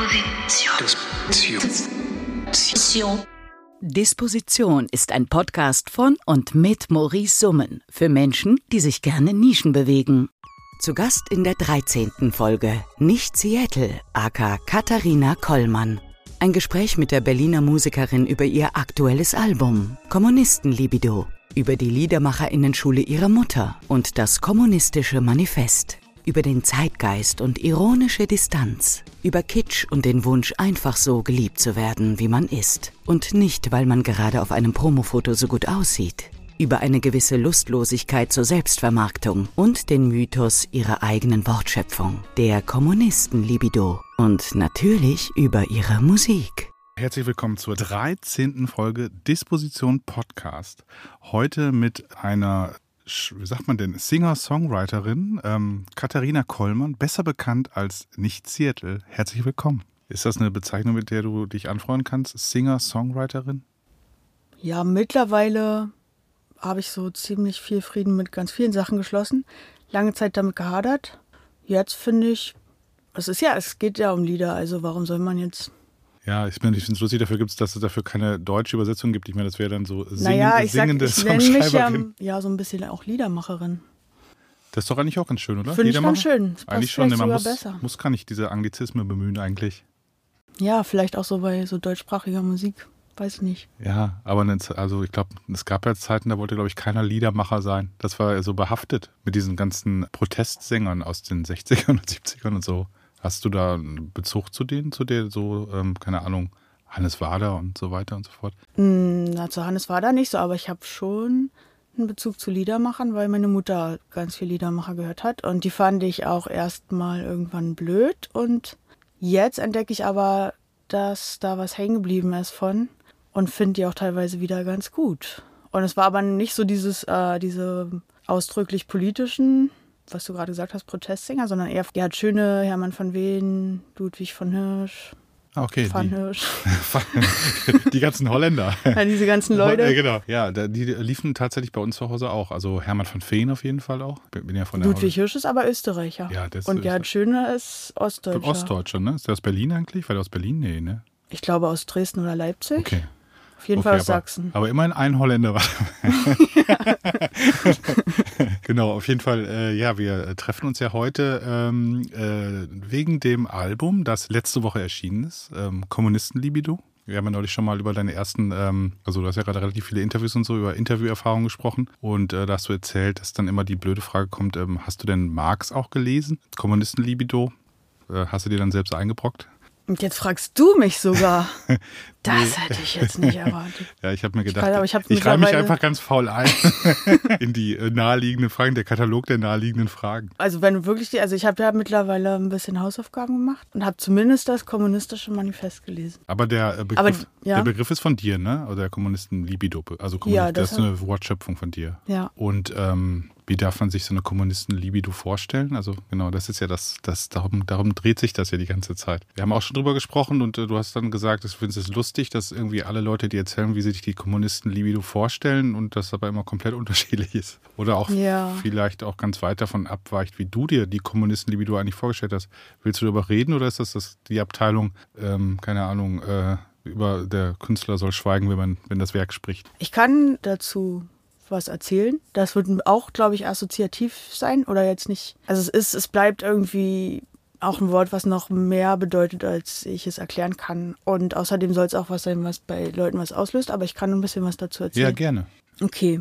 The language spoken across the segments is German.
Disposition. Disposition. Disposition ist ein Podcast von und mit Maurice Summen für Menschen, die sich gerne Nischen bewegen. Zu Gast in der 13. Folge Nicht Seattle, aka Katharina Kollmann. Ein Gespräch mit der Berliner Musikerin über ihr aktuelles Album Kommunistenlibido, über die Liedermacherinnenschule ihrer Mutter und das kommunistische Manifest, über den Zeitgeist und ironische Distanz, über Kitsch und den Wunsch, einfach so geliebt zu werden, wie man ist und nicht, weil man gerade auf einem Promofoto so gut aussieht, über eine gewisse Lustlosigkeit zur Selbstvermarktung und den Mythos ihrer eigenen Wortschöpfung, der Kommunistenlibido und natürlich über ihre Musik. Herzlich willkommen zur 13. Folge Disposition Podcast. Heute mit einer, wie sagt man denn, Singer-Songwriterin, ähm, Katharina Kollmann, besser bekannt als Nicht Seattle. Herzlich willkommen. Ist das eine Bezeichnung, mit der du dich anfreuen kannst? Singer-Songwriterin? Ja, mittlerweile habe ich so ziemlich viel Frieden mit ganz vielen Sachen geschlossen. Lange Zeit damit gehadert. Jetzt finde ich, es ist ja, es geht ja um Lieder, also warum soll man jetzt. Ja, ich, bin- ich finde es lustig, dafür gibt es, dass es dafür keine deutsche Übersetzung gibt. Ich meine, das wäre dann so singende, naja, ich sag, singende ich nenne mich ja, ja so ein bisschen auch Liedermacherin. Das ist doch eigentlich auch ganz schön, oder? Finde ich ganz schön. Das Eigentlich schon, ne, man sogar muss, besser. muss gar nicht diese Anglizismen bemühen eigentlich. Ja, vielleicht auch so bei so deutschsprachiger Musik. Weiß ich nicht. Ja, aber Ze- also ich glaube, es gab ja Zeiten, da wollte, glaube ich, keiner Liedermacher sein. Das war ja so behaftet mit diesen ganzen Protestsängern aus den 60ern und 70ern und so. Hast du da einen Bezug zu denen, zu der so, ähm, keine Ahnung, Hannes Wader und so weiter und so fort? Hm, Na, zu Hannes da nicht so, aber ich habe schon einen Bezug zu Liedermachern, weil meine Mutter ganz viel Liedermacher gehört hat. Und die fand ich auch erstmal irgendwann blöd. Und jetzt entdecke ich aber, dass da was hängen geblieben ist von und finde die auch teilweise wieder ganz gut. Und es war aber nicht so dieses, äh, diese ausdrücklich politischen, was du gerade gesagt hast, Protestsänger, sondern eher Gerhard Schöne, Hermann von Wehen, Ludwig von Hirsch, Ah, okay. Van Die, Hirsch. die ganzen Holländer. Ja, diese ganzen Ja, Leute. genau. Ja, die liefen tatsächlich bei uns zu Hause auch. Also Hermann von Feen auf jeden Fall auch. Bin ja von Ludwig Hirsch ist aber Österreicher. Ja, das Und Gerhard Schöne ist Ostdeutscher. Von Ostdeutscher, ne? Ist der aus Berlin eigentlich? Weil der aus Berlin? Nee, ne? Ich glaube aus Dresden oder Leipzig. Okay. Auf jeden okay, Fall aus aber, Sachsen. Aber immerhin ein Holländer war. genau, auf jeden Fall, äh, ja, wir treffen uns ja heute ähm, äh, wegen dem Album, das letzte Woche erschienen ist, ähm, Kommunistenlibido. Wir haben ja neulich schon mal über deine ersten, ähm, also du hast ja gerade relativ viele Interviews und so, über Interviewerfahrungen gesprochen. Und äh, da hast du erzählt, dass dann immer die blöde Frage kommt, ähm, hast du denn Marx auch gelesen? Kommunistenlibido? Äh, hast du dir dann selbst eingebrockt? Und jetzt fragst du mich sogar. Das hätte ich jetzt nicht erwartet. Ja, ich habe mir gedacht, ich, aber ich hab reime mich einfach ganz faul ein in die äh, naheliegenden Fragen, der Katalog der naheliegenden Fragen. Also wenn du wirklich, die, also ich habe ja mittlerweile ein bisschen Hausaufgaben gemacht und habe zumindest das kommunistische Manifest gelesen. Aber der äh, Begriff, ja. der Begriff ist von dir, ne? Oder der Kommunisten Libido, also Kommunist, Ja, das das ist eine Wortschöpfung von dir. Ja. Und ähm, wie darf man sich so eine Kommunisten Libido vorstellen? Also genau, das ist ja das, das darum, darum dreht sich das ja die ganze Zeit. Wir haben auch schon drüber gesprochen und äh, du hast dann gesagt, ich finde es lustig, dass irgendwie alle Leute, die erzählen, wie sie sich die Kommunisten Libido vorstellen und das aber immer komplett unterschiedlich ist. Oder auch Ja. vielleicht auch ganz weit davon abweicht, wie du dir die Kommunisten Libido eigentlich vorgestellt hast. Willst du darüber reden oder ist das, das die Abteilung, ähm, keine Ahnung, äh, über der Künstler soll schweigen, wenn man, wenn das Werk spricht? Ich kann dazu was erzählen. Das wird auch, glaube ich, assoziativ sein oder jetzt nicht. Also es ist, es bleibt irgendwie auch ein Wort, was noch mehr bedeutet, als ich es erklären kann. Und außerdem soll es auch was sein, was bei Leuten was auslöst, aber ich kann ein bisschen was dazu erzählen. Ja, gerne. Okay,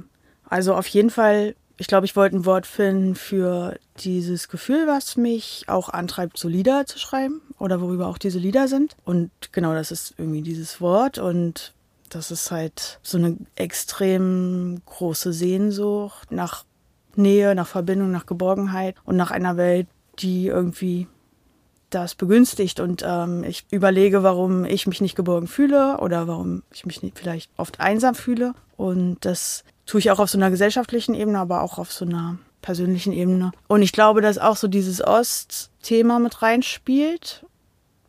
also auf jeden Fall, ich glaube, ich wollte ein Wort finden für dieses Gefühl, was mich auch antreibt, so Lieder zu schreiben oder worüber auch diese Lieder sind. Und genau, das ist irgendwie dieses Wort und das ist halt so eine extrem große Sehnsucht nach Nähe, nach Verbindung, nach Geborgenheit und nach einer Welt, die irgendwie das begünstigt und ähm, ich überlege, warum ich mich nicht geborgen fühle oder warum ich mich nicht vielleicht oft einsam fühle. Und das tue ich auch auf so einer gesellschaftlichen Ebene, aber auch auf so einer persönlichen Ebene. Und ich glaube, dass auch so dieses Ost-Thema mit reinspielt.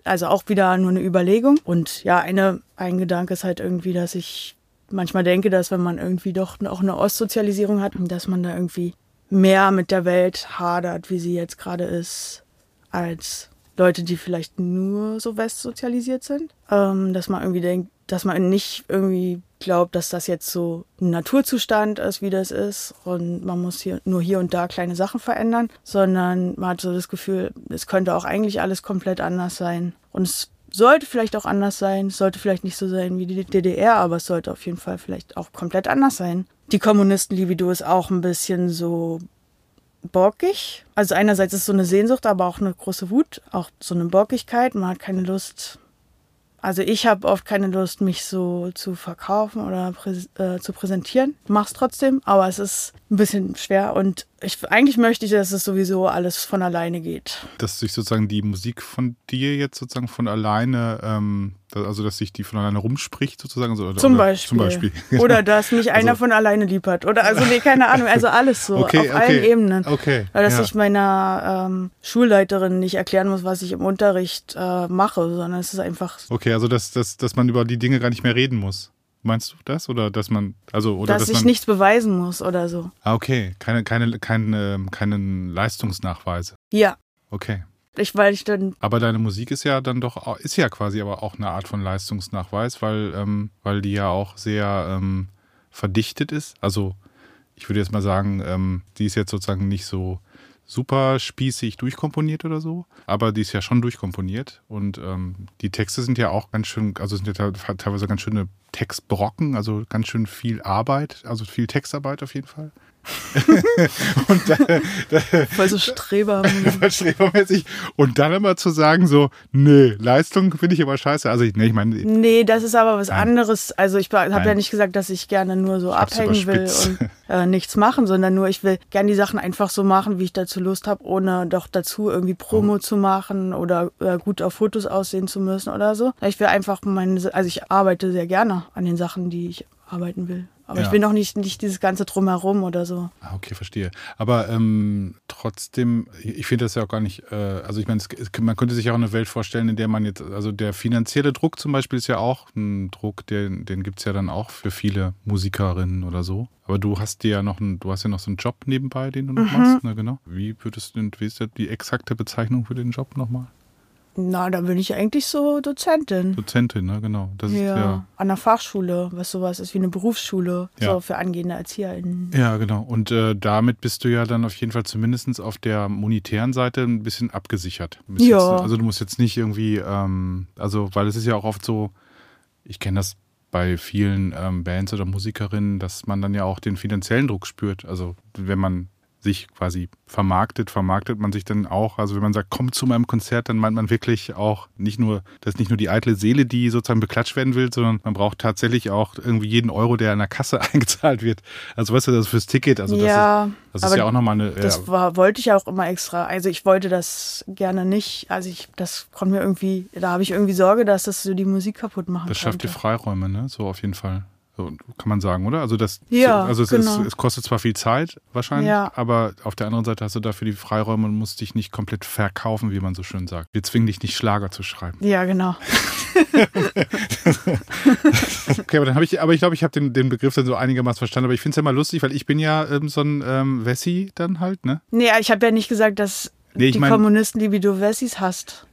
Also auch wieder nur eine Überlegung. Und ja, eine, ein Gedanke ist halt irgendwie, dass ich manchmal denke, dass wenn man irgendwie doch auch eine Ostsozialisierung hat, dass man da irgendwie mehr mit der Welt hadert, wie sie jetzt gerade ist, als Leute, die vielleicht nur so westsozialisiert sind. Ähm, dass man irgendwie denkt, dass man nicht irgendwie glaubt, dass das jetzt so ein Naturzustand ist, wie das ist und man muss hier nur hier und da kleine Sachen verändern, sondern man hat so das Gefühl, es könnte auch eigentlich alles komplett anders sein. Und es sollte vielleicht auch anders sein, es sollte vielleicht nicht so sein wie die DDR, aber es sollte auf jeden Fall vielleicht auch komplett anders sein. Die Kommunisten-Libido ist auch ein bisschen so borkig. Also einerseits ist es so eine Sehnsucht, aber auch eine große Wut, auch so eine Borkigkeit. Man hat keine Lust, also ich habe oft keine Lust, mich so zu verkaufen oder präs äh, zu präsentieren. Mach's trotzdem, aber es ist ein bisschen schwer und ich, eigentlich möchte ich, dass es sowieso alles von alleine geht. Dass sich sozusagen die Musik von dir jetzt sozusagen von alleine, ähm, also dass sich die von alleine rumspricht sozusagen. oder, zum, Beispiel. zum Beispiel. Oder dass mich einer also, von alleine lieb hat. Oder also nee, keine Ahnung, also alles so okay, auf okay, allen Ebenen. Okay. Weil dass ja. ich meiner ähm, Schulleiterin nicht erklären muss, was ich im Unterricht äh, mache, sondern es ist einfach. Okay, also dass, dass, dass man über die Dinge gar nicht mehr reden muss. Meinst du das? Oder dass man, also, oder dass, dass ich man, nichts beweisen muss oder so. Ah, okay. Keine, keine, keine, keinen Leistungsnachweise. Ja. Okay. Ich, weil ich dann. Aber deine Musik ist ja dann doch, ist ja quasi aber auch eine Art von Leistungsnachweis, weil, ähm, weil die ja auch sehr ähm, verdichtet ist. Also ich würde jetzt mal sagen, ähm, die ist jetzt sozusagen nicht so super spießig durchkomponiert oder so, aber die ist ja schon durchkomponiert und ähm, die Texte sind ja auch ganz schön, also sind ja te- teilweise ganz schöne Textbrocken, also ganz schön viel Arbeit, also viel Textarbeit auf jeden Fall. und da, da, Voll so Streber. voll strebermäßig. Und dann immer zu sagen, so, nee, Leistung finde ich aber scheiße. Also, ich, nee, ich meine, Nee, das ist aber was Nein. anderes. Also ich habe ja nicht gesagt, dass ich gerne nur so hab's abhängen will und äh, nichts machen, sondern nur ich will gerne die Sachen einfach so machen, wie ich dazu Lust habe, ohne doch dazu irgendwie Promo Oh. zu machen oder äh, gut auf Fotos aussehen zu müssen oder so. Ich will einfach meine, also ich arbeite sehr gerne an den Sachen, die ich arbeiten will. Aber Ja. ich will noch nicht, nicht dieses ganze Drumherum oder so. Ah, okay, verstehe. Aber ähm, trotzdem, ich finde das ja auch gar nicht, äh, also ich meine, man könnte sich auch eine Welt vorstellen, in der man jetzt, also der finanzielle Druck zum Beispiel ist ja auch ein Druck, den, den gibt es ja dann auch für viele Musikerinnen oder so. Aber du hast dir ja noch einen, du hast ja noch so einen Job nebenbei, den du noch machst, ne, genau. Wie würdest du, wie ist die exakte Bezeichnung für den Job nochmal? Na, da bin ich eigentlich so Dozentin. Dozentin, ne, genau. Das Ja, ist ja. an der Fachschule, was sowas ist wie eine Berufsschule, Ja. so für angehende ErzieherInnen. Ja, genau. Und äh, damit bist du ja dann auf jeden Fall zumindest auf der monetären Seite ein bisschen abgesichert. Ja. Jetzt, also du musst jetzt nicht irgendwie, ähm, also weil es ist ja auch oft so, ich kenne das bei vielen ähm, Bands oder Musikerinnen, dass man dann ja auch den finanziellen Druck spürt. Also wenn man sich quasi vermarktet, vermarktet man sich dann auch. Also wenn man sagt, komm zu meinem Konzert, dann meint man wirklich auch nicht nur, das ist nicht nur die eitle Seele, die sozusagen beklatscht werden will, sondern man braucht tatsächlich auch irgendwie jeden Euro, der an der Kasse eingezahlt wird. Also weißt du, das ist fürs Ticket. Also das ja, ist, das ist ja auch nochmal eine. Das ja, war, wollte ich auch immer extra. Also ich wollte das gerne nicht. Also ich, das konnte mir irgendwie, da habe ich irgendwie Sorge, dass das so die Musik kaputt machen das schafft dir könnte. Freiräume, ne? So auf jeden Fall. So, kann man sagen, oder? Also das, Ja, also es, genau. ist, es kostet zwar viel Zeit wahrscheinlich, Ja. aber auf der anderen Seite hast du dafür die Freiräume und musst dich nicht komplett verkaufen, wie man so schön sagt. Wir zwingen dich nicht Schlager zu schreiben. Ja, genau. Okay, aber dann habe ich, aber ich glaube, ich habe den, den Begriff dann so einigermaßen verstanden. Aber ich finde es ja mal lustig, weil ich bin ja ähm, so ein ähm, Wessi dann halt, ne? Nee, ich habe ja nicht gesagt, dass Nee, die mein- Kommunisten Libido Wessis hasst.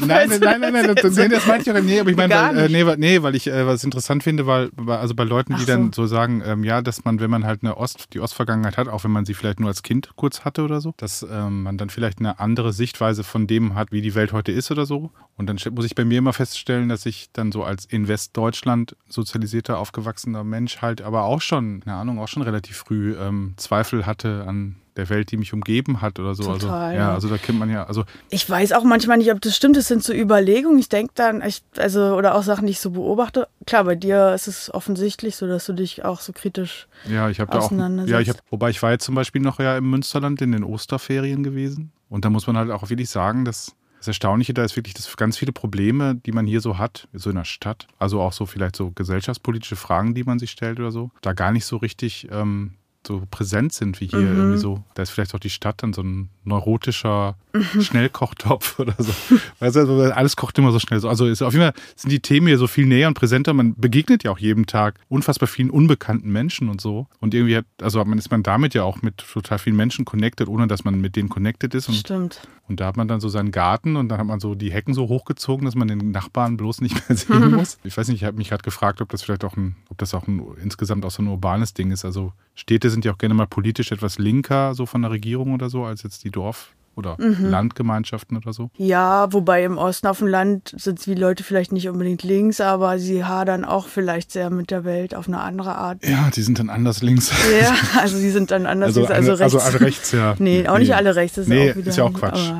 Nein, nein, nein, nein, nein, das, nee, das meinte ich auch nicht. Nee, aber ich meine, weil, äh, nee, weil, nee, weil ich äh, was interessant finde, weil, also bei Leuten, die Ach dann so. so sagen, ähm, ja, dass man, wenn man halt eine Ost, die Ostvergangenheit hat, auch wenn man sie vielleicht nur als Kind kurz hatte oder so, dass ähm, man dann vielleicht eine andere Sichtweise von dem hat, wie die Welt heute ist oder so. Und dann muss ich bei mir immer feststellen, dass ich dann so als in Westdeutschland sozialisierter, aufgewachsener Mensch halt aber auch schon, keine Ahnung, auch schon relativ früh ähm, Zweifel hatte an der Welt, die mich umgeben hat oder so. also, Total, ja, ja. also da kennt man ja, also Ich weiß auch manchmal nicht, ob das stimmt. Das sind so Überlegungen. Ich denke dann, ich, also, oder auch Sachen, die ich so beobachte. Klar, bei dir ist es offensichtlich so, dass du dich auch so kritisch. Ja, ich habe da auch. Ja, ich hab, wobei ich war jetzt zum Beispiel noch ja im Münsterland in den Osterferien gewesen. Und da muss man halt auch wirklich sagen, dass das Erstaunliche da ist wirklich, dass ganz viele Probleme, die man hier so hat, so in der Stadt, also auch so vielleicht so gesellschaftspolitische Fragen, die man sich stellt oder so, da gar nicht so richtig ähm, so präsent sind wie hier Mhm. irgendwie so. Da ist vielleicht auch die Stadt dann so ein neurotischer Schnellkochtopf oder so. Weißt du, also alles kocht immer so schnell so. Also ist auf jeden Fall sind die Themen hier so viel näher und präsenter. Man begegnet ja auch jeden Tag unfassbar vielen unbekannten Menschen und so. Und irgendwie hat, also man ist man damit ja auch mit total vielen Menschen connected, ohne dass man mit denen connected ist. Und Stimmt. Und da hat man dann so seinen Garten und dann hat man so die Hecken so hochgezogen, dass man den Nachbarn bloß nicht mehr sehen muss. Ich weiß nicht, ich habe mich gerade gefragt, ob das vielleicht auch ein, ob das auch ein, insgesamt auch so ein urbanes Ding ist. Also Städte sind ja auch gerne mal politisch etwas linker, so von der Regierung oder so, als jetzt die Dorf- oder Landgemeinschaften oder so. Ja, wobei im Osten auf dem Land sind die Leute vielleicht nicht unbedingt links, aber sie hadern auch vielleicht sehr mit der Welt auf eine andere Art. Ja, die sind dann anders links. Ja, also die sind dann anders Also, links, also alle- rechts. also alle rechts, ja. Nee, auch nicht alle rechts, das ist nee, auch wieder. ist ja auch Quatsch.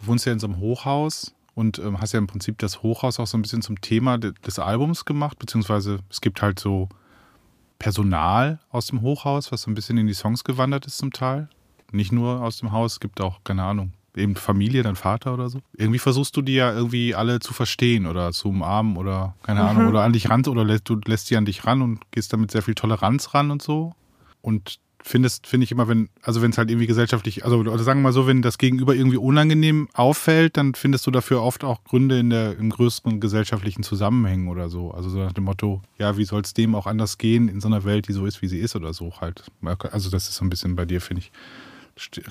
Du wohnst ja in so einem Hochhaus und ähm, hast ja im Prinzip das Hochhaus auch so ein bisschen zum Thema de des Albums gemacht, beziehungsweise es gibt halt so Personal aus dem Hochhaus, was so ein bisschen in die Songs gewandert ist zum Teil. Nicht nur aus dem Haus, es gibt auch, keine Ahnung, eben Familie, dein Vater oder so. Irgendwie versuchst du die ja irgendwie alle zu verstehen oder zu umarmen oder keine Ahnung, oder an dich ran oder lässt, du lässt die an dich ran und gehst damit sehr viel Toleranz ran und so. Und findest, finde ich immer, wenn, also wenn es halt irgendwie gesellschaftlich, also oder sagen wir mal so, wenn das Gegenüber irgendwie unangenehm auffällt, dann findest du dafür oft auch Gründe in der, im größeren gesellschaftlichen Zusammenhängen oder so. Also so nach dem Motto, ja, wie soll es dem auch anders gehen in so einer Welt, die so ist, wie sie ist oder so halt. Also das ist so ein bisschen bei dir, finde ich,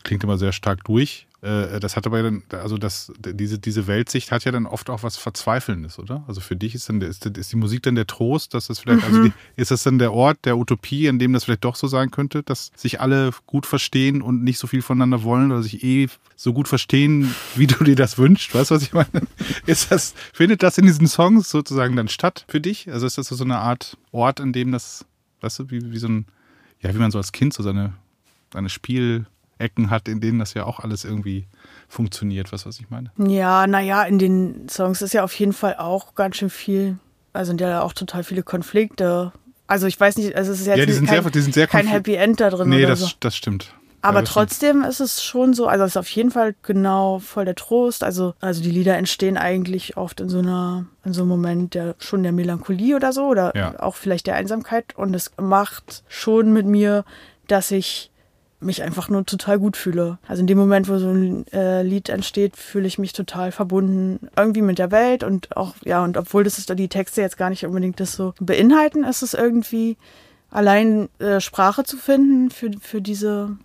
klingt immer sehr stark durch. Äh, Das hat aber dann, also das, diese, diese Weltsicht hat ja dann oft auch was Verzweifelndes, oder? Also für dich ist dann ist, ist die Musik dann der Trost, dass das vielleicht, also die, ist das dann der Ort der Utopie, an dem das vielleicht doch so sein könnte, dass sich alle gut verstehen und nicht so viel voneinander wollen oder sich eh so gut verstehen, wie du dir das wünschst? Weißt du, was ich meine? Ist das, findet das in diesen Songs sozusagen dann statt für dich? Also ist das so eine Art Ort, an dem das, weißt du, wie, wie so ein, ja, wie man so als Kind so seine, seine Spielecken hat, in denen das ja auch alles irgendwie funktioniert, was was ich meine. Ja, naja, in den Songs ist ja auf jeden Fall auch ganz schön viel, also sind ja auch total viele Konflikte. Also ich weiß nicht, also es ist jetzt Ja, die sind kein, sehr- die sind sehr kein Happy End da drin Nee, oder das, so. das stimmt. Aber Ja, stimmt. trotzdem ist es schon so, also es ist auf jeden Fall genau voll der Trost. Also, also die Lieder entstehen eigentlich oft in so einer, in so einem Moment der schon der Melancholie oder so, oder Ja. auch vielleicht der Einsamkeit. Und es macht schon mit mir, dass ich mich einfach nur total gut fühle. Also in dem Moment, wo so ein äh, Lied entsteht, fühle ich mich total verbunden irgendwie mit der Welt und auch, ja, und obwohl das ist, die Texte jetzt gar nicht unbedingt das so beinhalten, ist es irgendwie allein äh, Sprache zu finden für, für diese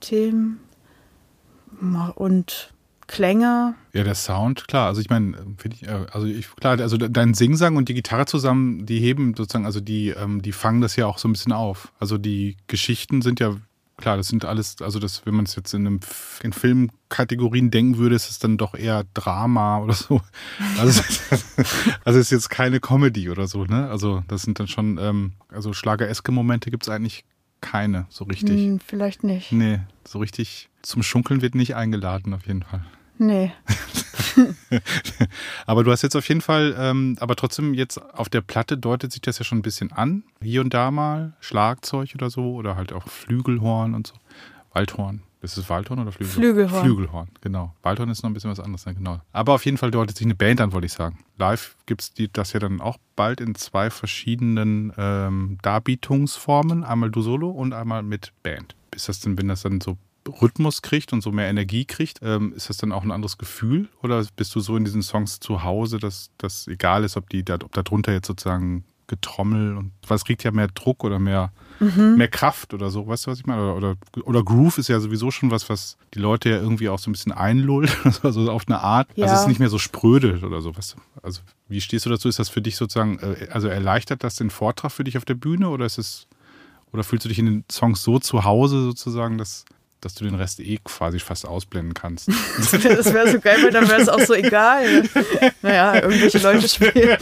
Themen und Klänge. Ja, der Sound, klar. Also ich meine, finde ich, äh, also ich, klar, also de- dein Singsang und die Gitarre zusammen, die heben sozusagen, also die, ähm, die fangen das ja auch so ein bisschen auf. Also die Geschichten sind ja, klar, das sind alles, also das, wenn man es jetzt in einem in Filmkategorien denken würde, ist es dann doch eher Drama oder so. Also es ist, also ist jetzt keine Comedy oder so, ne? Also das sind dann schon, ähm, also schlagereske Momente gibt es eigentlich keine, so richtig. Hm, vielleicht nicht. Nee, so richtig zum Schunkeln wird nicht eingeladen, auf jeden Fall. Nee. aber du hast jetzt auf jeden Fall, ähm, aber trotzdem jetzt auf der Platte deutet sich das ja schon ein bisschen an. Hier und da mal Schlagzeug oder so oder halt auch Flügelhorn und so. Waldhorn. Ist es Waldhorn oder Flügelhorn? Flügelhorn. Flügelhorn, genau. Waldhorn ist noch ein bisschen was anderes, ne? genau. Aber auf jeden Fall deutet sich eine Band an, wollte ich sagen. Live gibt es das ja dann auch bald in zwei verschiedenen ähm, Darbietungsformen. Einmal du solo und einmal mit Band. Ist das denn, wenn das dann so Rhythmus kriegt und so mehr Energie kriegt, ähm, ist das dann auch ein anderes Gefühl? Oder bist du so in diesen Songs zu Hause, dass das egal ist, ob die da, ob da drunter jetzt sozusagen Getrommel und was kriegt ja mehr Druck oder mehr, mehr Kraft oder so, weißt du, was ich meine? Oder, oder, oder Groove ist ja sowieso schon was, was die Leute ja irgendwie auch so ein bisschen einlullt, also auf eine Art. Also Ja. es ist nicht mehr so spröde oder so, weißt du? Also wie stehst du dazu? Ist das für dich sozusagen, äh, also erleichtert das den Vortrag für dich auf der Bühne oder ist es, oder fühlst du dich in den Songs so zu Hause sozusagen, dass, dass du den Rest eh quasi fast ausblenden kannst? Das wäre wär so geil, weil dann wäre es auch so egal. Naja, irgendwelche Leute spielen.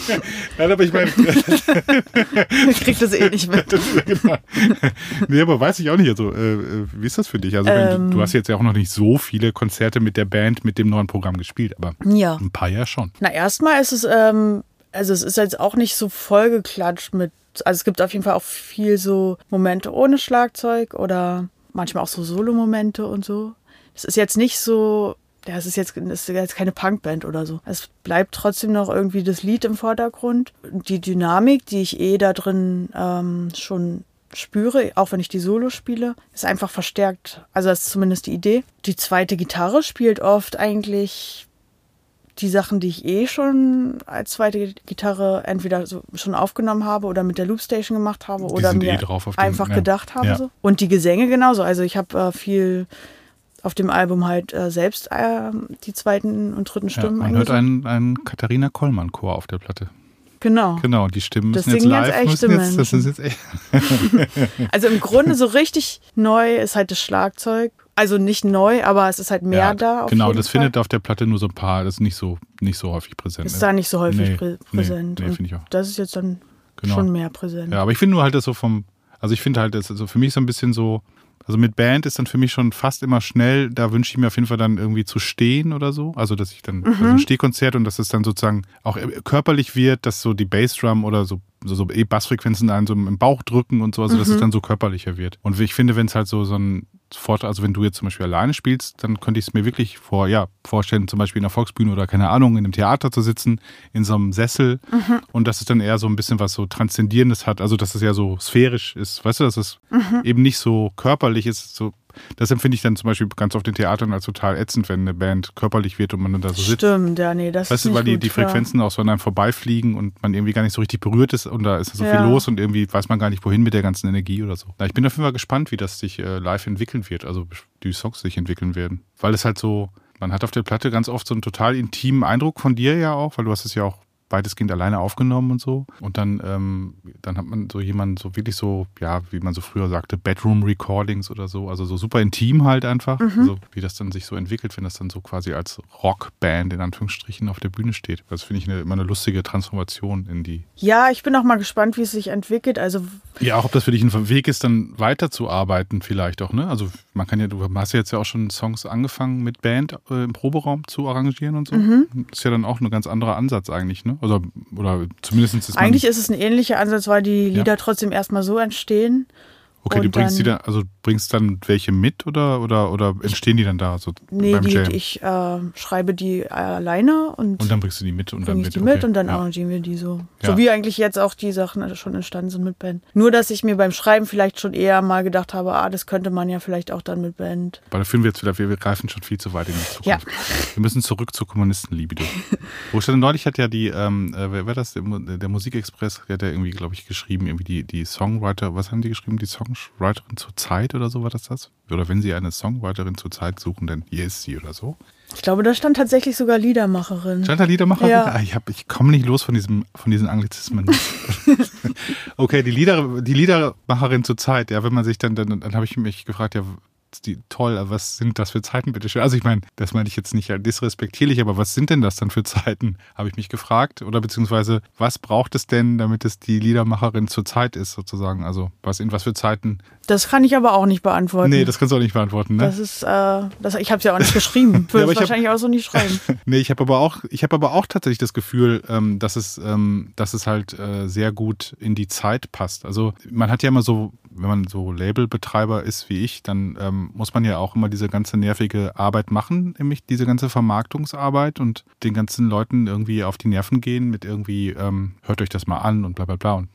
Nein, aber ich meine, Ich krieg das eh nicht mit. genau. nee, aber weiß ich auch nicht. Also, äh, äh, wie ist das für dich? Also, Ähm. du, du hast jetzt ja auch noch nicht so viele Konzerte mit der Band, mit dem neuen Programm gespielt, aber Ja. ein paar ja schon. Na, erstmal ist es, ähm, also es ist jetzt auch nicht so vollgeklatscht mit, also es gibt auf jeden Fall auch viel so Momente ohne Schlagzeug oder manchmal auch so Solo-Momente und so. Es ist jetzt nicht so, ja, es ist jetzt, es ist jetzt keine Punkband oder so. Es bleibt trotzdem noch irgendwie das Lied im Vordergrund. Die Dynamik, die ich eh da drin ähm, schon spüre, auch wenn ich die Solo spiele, ist einfach verstärkt. Also das ist zumindest die Idee. Die zweite Gitarre spielt oft eigentlich die Sachen, die ich eh schon als zweite Gitarre entweder so schon aufgenommen habe oder mit der Loopstation gemacht habe Die oder sind mir eh dem- einfach ja. gedacht habe. Ja. So. Und die Gesänge genauso. Also ich habe äh, viel auf dem Album halt äh, selbst äh, die zweiten und dritten Ja, Stimmen man hört einen, einen Katharina Kollmann-Chor auf der Platte. Genau. Genau, die Stimmen müssen jetzt singen jetzt live. echte müssen jetzt, das ist jetzt echt. Also im Grunde so richtig neu ist halt das Schlagzeug. Also nicht neu, aber es ist halt mehr Ja, da. Auf genau, das Fall. findet auf der Platte nur so ein paar, das ist nicht so, nicht so häufig präsent. ist ne? da nicht so häufig Nee, prä nee, präsent. nee, Und finde ich auch. Das ist jetzt dann Genau. schon mehr präsent. Ja, aber ich finde nur halt das so vom, also ich finde halt, das also für mich so ein bisschen so, also mit Band ist dann für mich schon fast immer schnell, da wünsche ich mir auf jeden Fall dann irgendwie zu stehen oder so. Also dass ich dann, also Mhm. ein Stehkonzert und dass es dann sozusagen auch körperlich wird, dass so die Bassdrum oder so, so, so eh Bassfrequenzen einen so im Bauch drücken und so, also Mhm. dass es dann so körperlicher wird. Und ich finde, wenn es halt so, so ein Vortrag, also wenn du jetzt zum Beispiel alleine spielst, dann könnte ich es mir wirklich vor, ja, vorstellen, zum Beispiel in der Volksbühne oder keine Ahnung, in einem Theater zu sitzen, in so einem Sessel Mhm. und dass es dann eher so ein bisschen was so Transzendierendes hat, also dass es ja so sphärisch ist, weißt du, dass es Mhm. eben nicht so körperlich ist, so das empfinde ich dann zum Beispiel ganz oft in Theatern als total ätzend, wenn eine Band körperlich wird und man dann da so sitzt. Stimmt, ja, nee, das Weißt ist du, weil die, ja. Frequenzen auch so an einem vorbeifliegen und man irgendwie gar nicht so richtig berührt ist und da ist so Ja. viel los und irgendwie weiß man gar nicht, wohin mit der ganzen Energie oder so. Na, ich bin auf jeden Fall gespannt, wie das sich äh, live entwickeln wird, also die Songs sich entwickeln werden. Weil es halt so, man hat auf der Platte ganz oft so einen total intimen Eindruck von dir ja auch, weil du hast es ja auch weitestgehend alleine aufgenommen und so. Und dann, ähm, dann hat man so jemanden so wirklich so, ja, wie man so früher sagte, Bedroom-Recordings oder so, also so super intim halt einfach. Mhm. Also wie das dann sich so entwickelt, wenn das dann so quasi als Rockband in Anführungsstrichen auf der Bühne steht. Das finde ich eine, immer eine lustige Transformation in die. Ja, ich bin auch mal gespannt, wie es sich entwickelt. Also Ja, auch ob das für dich ein Weg ist, dann weiterzuarbeiten vielleicht auch, ne? Also man kann ja, du hast ja jetzt ja auch schon Songs angefangen mit Band äh, im Proberaum zu arrangieren und so. Mhm. Ist ja dann auch ein ganz anderer Ansatz eigentlich, ne? Oder, oder zumindest ist eigentlich ist es ein ähnlicher Ansatz, weil die Lieder trotzdem erstmal so entstehen. Okay, du und bringst die dann- dann, also bringst dann welche mit oder, oder, oder entstehen die dann da so Nee, beim die, Jam? ich äh, schreibe die alleine und, und dann bringst du die mit und dann ich mit. die mit okay. und dann ja. arrangieren wir die so. Ja. So wie eigentlich jetzt auch die Sachen schon entstanden sind mit Band. Nur, dass ich mir beim Schreiben vielleicht schon eher mal gedacht habe, ah, das könnte man ja vielleicht auch dann mit Band. Aber da führen wir jetzt wieder, wir, wir greifen schon viel zu weit in die Zukunft. Ja. Wir müssen zurück zur Kommunistenlibido. Wo stand neulich hat ja die, ähm, äh, wer war das? Der, der Musikexpress, der hat ja irgendwie, glaube ich, geschrieben, irgendwie die, die Songwriter, was haben die geschrieben? Die Songwriterin zur Zeit oder so war das das? Oder wenn sie eine Songwriterin zur Zeit suchen, dann hier ist sie oder so. Ich glaube, da stand tatsächlich sogar Liedermacherin. Stand da Liedermacherin? Ja. Ah, Ich, hab- ich komme nicht los von, diesem, von diesen Anglizismen. okay, die, Lieder, die Liedermacherin zur Zeit, ja, wenn man sich dann, dann, dann habe ich mich gefragt, ja, die, toll, aber was sind das für Zeiten, bitteschön? Also ich meine, das meine ich jetzt nicht disrespektierlich, aber was sind denn das dann für Zeiten, habe ich mich gefragt. Oder beziehungsweise, was braucht es denn, damit es die Liedermacherin zur Zeit ist, sozusagen? Also was in was für Zeiten? Das kann ich aber auch nicht beantworten. Nee, das kannst du auch nicht beantworten, ne? Das ist, äh, das, ich habe es ja auch nicht geschrieben. Ja, Würde ich es hab- wahrscheinlich auch so nicht schreiben. Nee, ich habe aber auch, ich habe aber auch tatsächlich das Gefühl, ähm, dass es, ähm, dass es halt äh, sehr gut in die Zeit passt. Also man hat ja immer so, wenn man so Labelbetreiber ist wie ich, dann ähm, muss man ja auch immer diese ganze nervige Arbeit machen, nämlich diese ganze Vermarktungsarbeit und den ganzen Leuten irgendwie auf die Nerven gehen mit irgendwie, ähm, hört euch das mal an und bla bla bla. Und,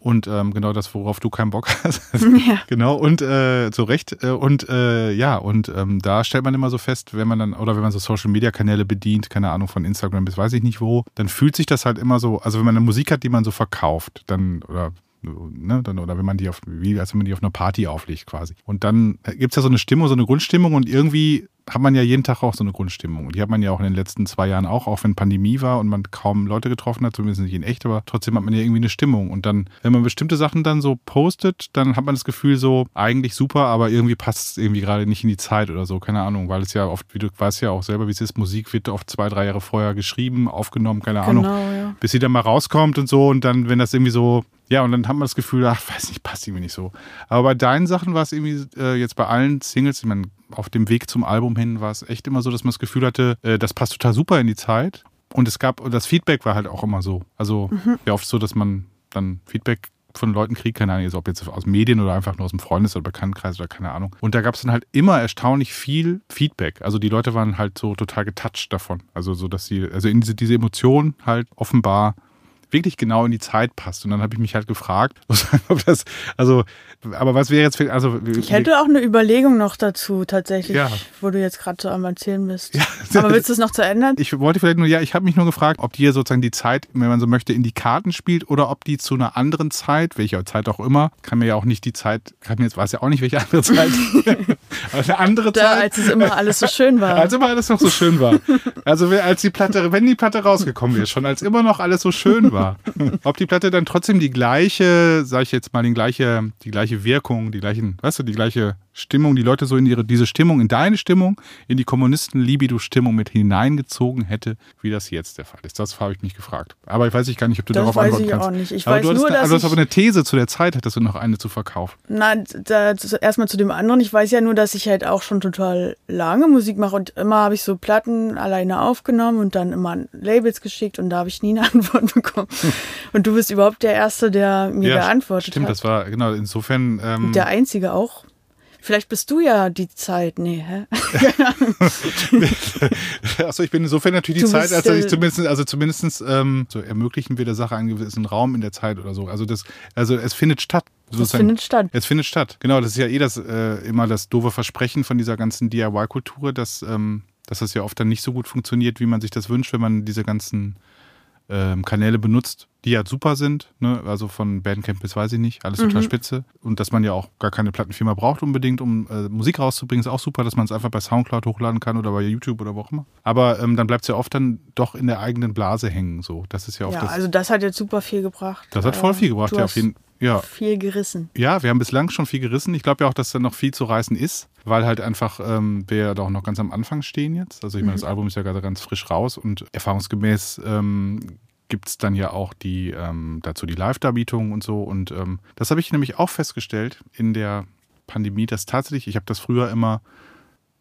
und ähm, genau das, worauf du keinen Bock hast. Ja. Genau, und äh, zu Recht. Äh, und äh, ja, und ähm, da stellt man immer so fest, wenn man dann, oder wenn man so Social Media Kanäle bedient, keine Ahnung, von Instagram bis weiß ich nicht wo, dann fühlt sich das halt immer so, also wenn man eine Musik hat, die man so verkauft, dann, oder Ne, dann, oder wenn man die auf, wie als wenn man die auf einer Party auflegt quasi. Und dann gibt's ja so eine Stimmung, so eine Grundstimmung und irgendwie hat man ja jeden Tag auch so eine Grundstimmung. Und die hat man ja auch in den letzten zwei Jahren auch, auch wenn Pandemie war und man kaum Leute getroffen hat, zumindest nicht in echt, aber trotzdem hat man ja irgendwie eine Stimmung. Und dann, wenn man bestimmte Sachen dann so postet, dann hat man das Gefühl so, eigentlich super, aber irgendwie passt es irgendwie gerade nicht in die Zeit oder so, keine Ahnung, weil es ja oft, wie du weißt ja auch selber, wie es ist, Musik wird oft zwei, drei Jahre vorher geschrieben, aufgenommen, keine Ahnung Genau, ja. bis sie dann mal rauskommt und so und dann, wenn das irgendwie so, ja, und dann hat man das Gefühl, ach, weiß nicht, passt irgendwie nicht so. Aber bei deinen Sachen war es irgendwie äh, jetzt bei allen Singles, ich meine, auf dem Weg zum Album hin war es echt immer so, dass man das Gefühl hatte, äh, das passt total super in die Zeit. Und es gab, und das Feedback war halt auch immer so. Also ja oft so, dass man dann Feedback von Leuten kriegt, keine Ahnung, ob jetzt aus Medien oder einfach nur aus dem Freundes- oder Bekanntenkreis oder keine Ahnung. Und da gab es dann halt immer erstaunlich viel Feedback. Also die Leute waren halt so total getouched davon. Also so, dass sie, also in diese, diese Emotion halt offenbar wirklich genau in die Zeit passt. Und dann habe ich mich halt gefragt, ob das, also, aber was wäre jetzt, für, also. Ich hätte auch eine Überlegung noch dazu, tatsächlich, Ja. wo du jetzt gerade so am Erzählen bist. Ja. Aber willst du es noch zu ändern? Ich wollte vielleicht nur, ja, ich habe mich nur gefragt, ob die sozusagen die Zeit, wenn man so möchte, in die Karten spielt oder ob die zu einer anderen Zeit, welcher Zeit auch immer, kann mir ja auch nicht die Zeit, kann mir jetzt weiß ja auch nicht, welche andere Zeit, aber eine andere Da, Zeit. als es immer alles so schön war. Als immer alles noch so schön war. Also als die Platte, wenn die Platte rausgekommen ist, schon als immer noch alles so schön war. Ob die Platte dann trotzdem die gleiche, sag ich jetzt mal, die gleiche, die gleiche Wirkung, die gleichen, weißt du, die gleiche Stimmung, die Leute so in ihre, diese Stimmung, in deine Stimmung, in die Kommunisten-Libido-Stimmung mit hineingezogen hätte, wie das jetzt der Fall ist. Das habe ich mich gefragt. Aber ich weiß ich gar nicht, ob du Das darauf weiß antworten ich kannst. auch nicht. Ich aber weiß du nur, dass also du hast ich- aber eine These zu der Zeit, hattest du noch eine zu verkaufen. Nein, erstmal zu dem anderen. Ich weiß ja nur, dass ich halt auch schon total lange Musik mache und immer habe ich so Platten alleine aufgenommen und dann immer Labels geschickt und da habe ich nie eine Antwort bekommen. Und du bist überhaupt der Erste, der mir geantwortet stimmt, hat. das war, genau, insofern. Ähm, der Einzige auch. Vielleicht bist du ja die Zeit. Nee, hä? Achso, ich bin insofern natürlich die Du Zeit, als dass ich äh, zumindest, also zumindest ähm, so ermöglichen wir der Sache einen gewissen Raum in der Zeit oder so. Also das, also es findet statt. Sozusagen. findet statt. Es findet statt. Genau, das ist ja eh das äh, immer das doofe Versprechen von dieser ganzen DIY-Kultur, dass, ähm, dass das ja oft dann nicht so gut funktioniert, wie man sich das wünscht, wenn man diese ganzen ähm, Kanäle benutzt, die ja super sind, ne? also von Bandcamp bis weiß ich nicht, alles total spitze. Und dass man ja auch gar keine Plattenfirma braucht unbedingt, um äh, Musik rauszubringen, ist auch super, dass man es einfach bei Soundcloud hochladen kann oder bei YouTube oder wo auch immer. Aber ähm, dann bleibt es ja oft dann doch in der eigenen Blase hängen. So, das ist ja oft Ja, das. also das hat jetzt super viel gebracht. das hat voll Äh, viel gebracht, ja, auf jeden Ja, Viel gerissen. ja, wir haben bislang schon viel gerissen. Ich glaube ja auch, dass da noch viel zu reißen ist, weil halt einfach ähm, wir ja doch noch ganz am Anfang stehen jetzt. Also ich meine, das Album ist ja gerade ganz frisch raus und erfahrungsgemäß ähm, gibt es dann ja auch die ähm, dazu die Live-Darbietung und so. Und ähm, das habe ich nämlich auch festgestellt in der Pandemie, dass tatsächlich, ich habe das früher immer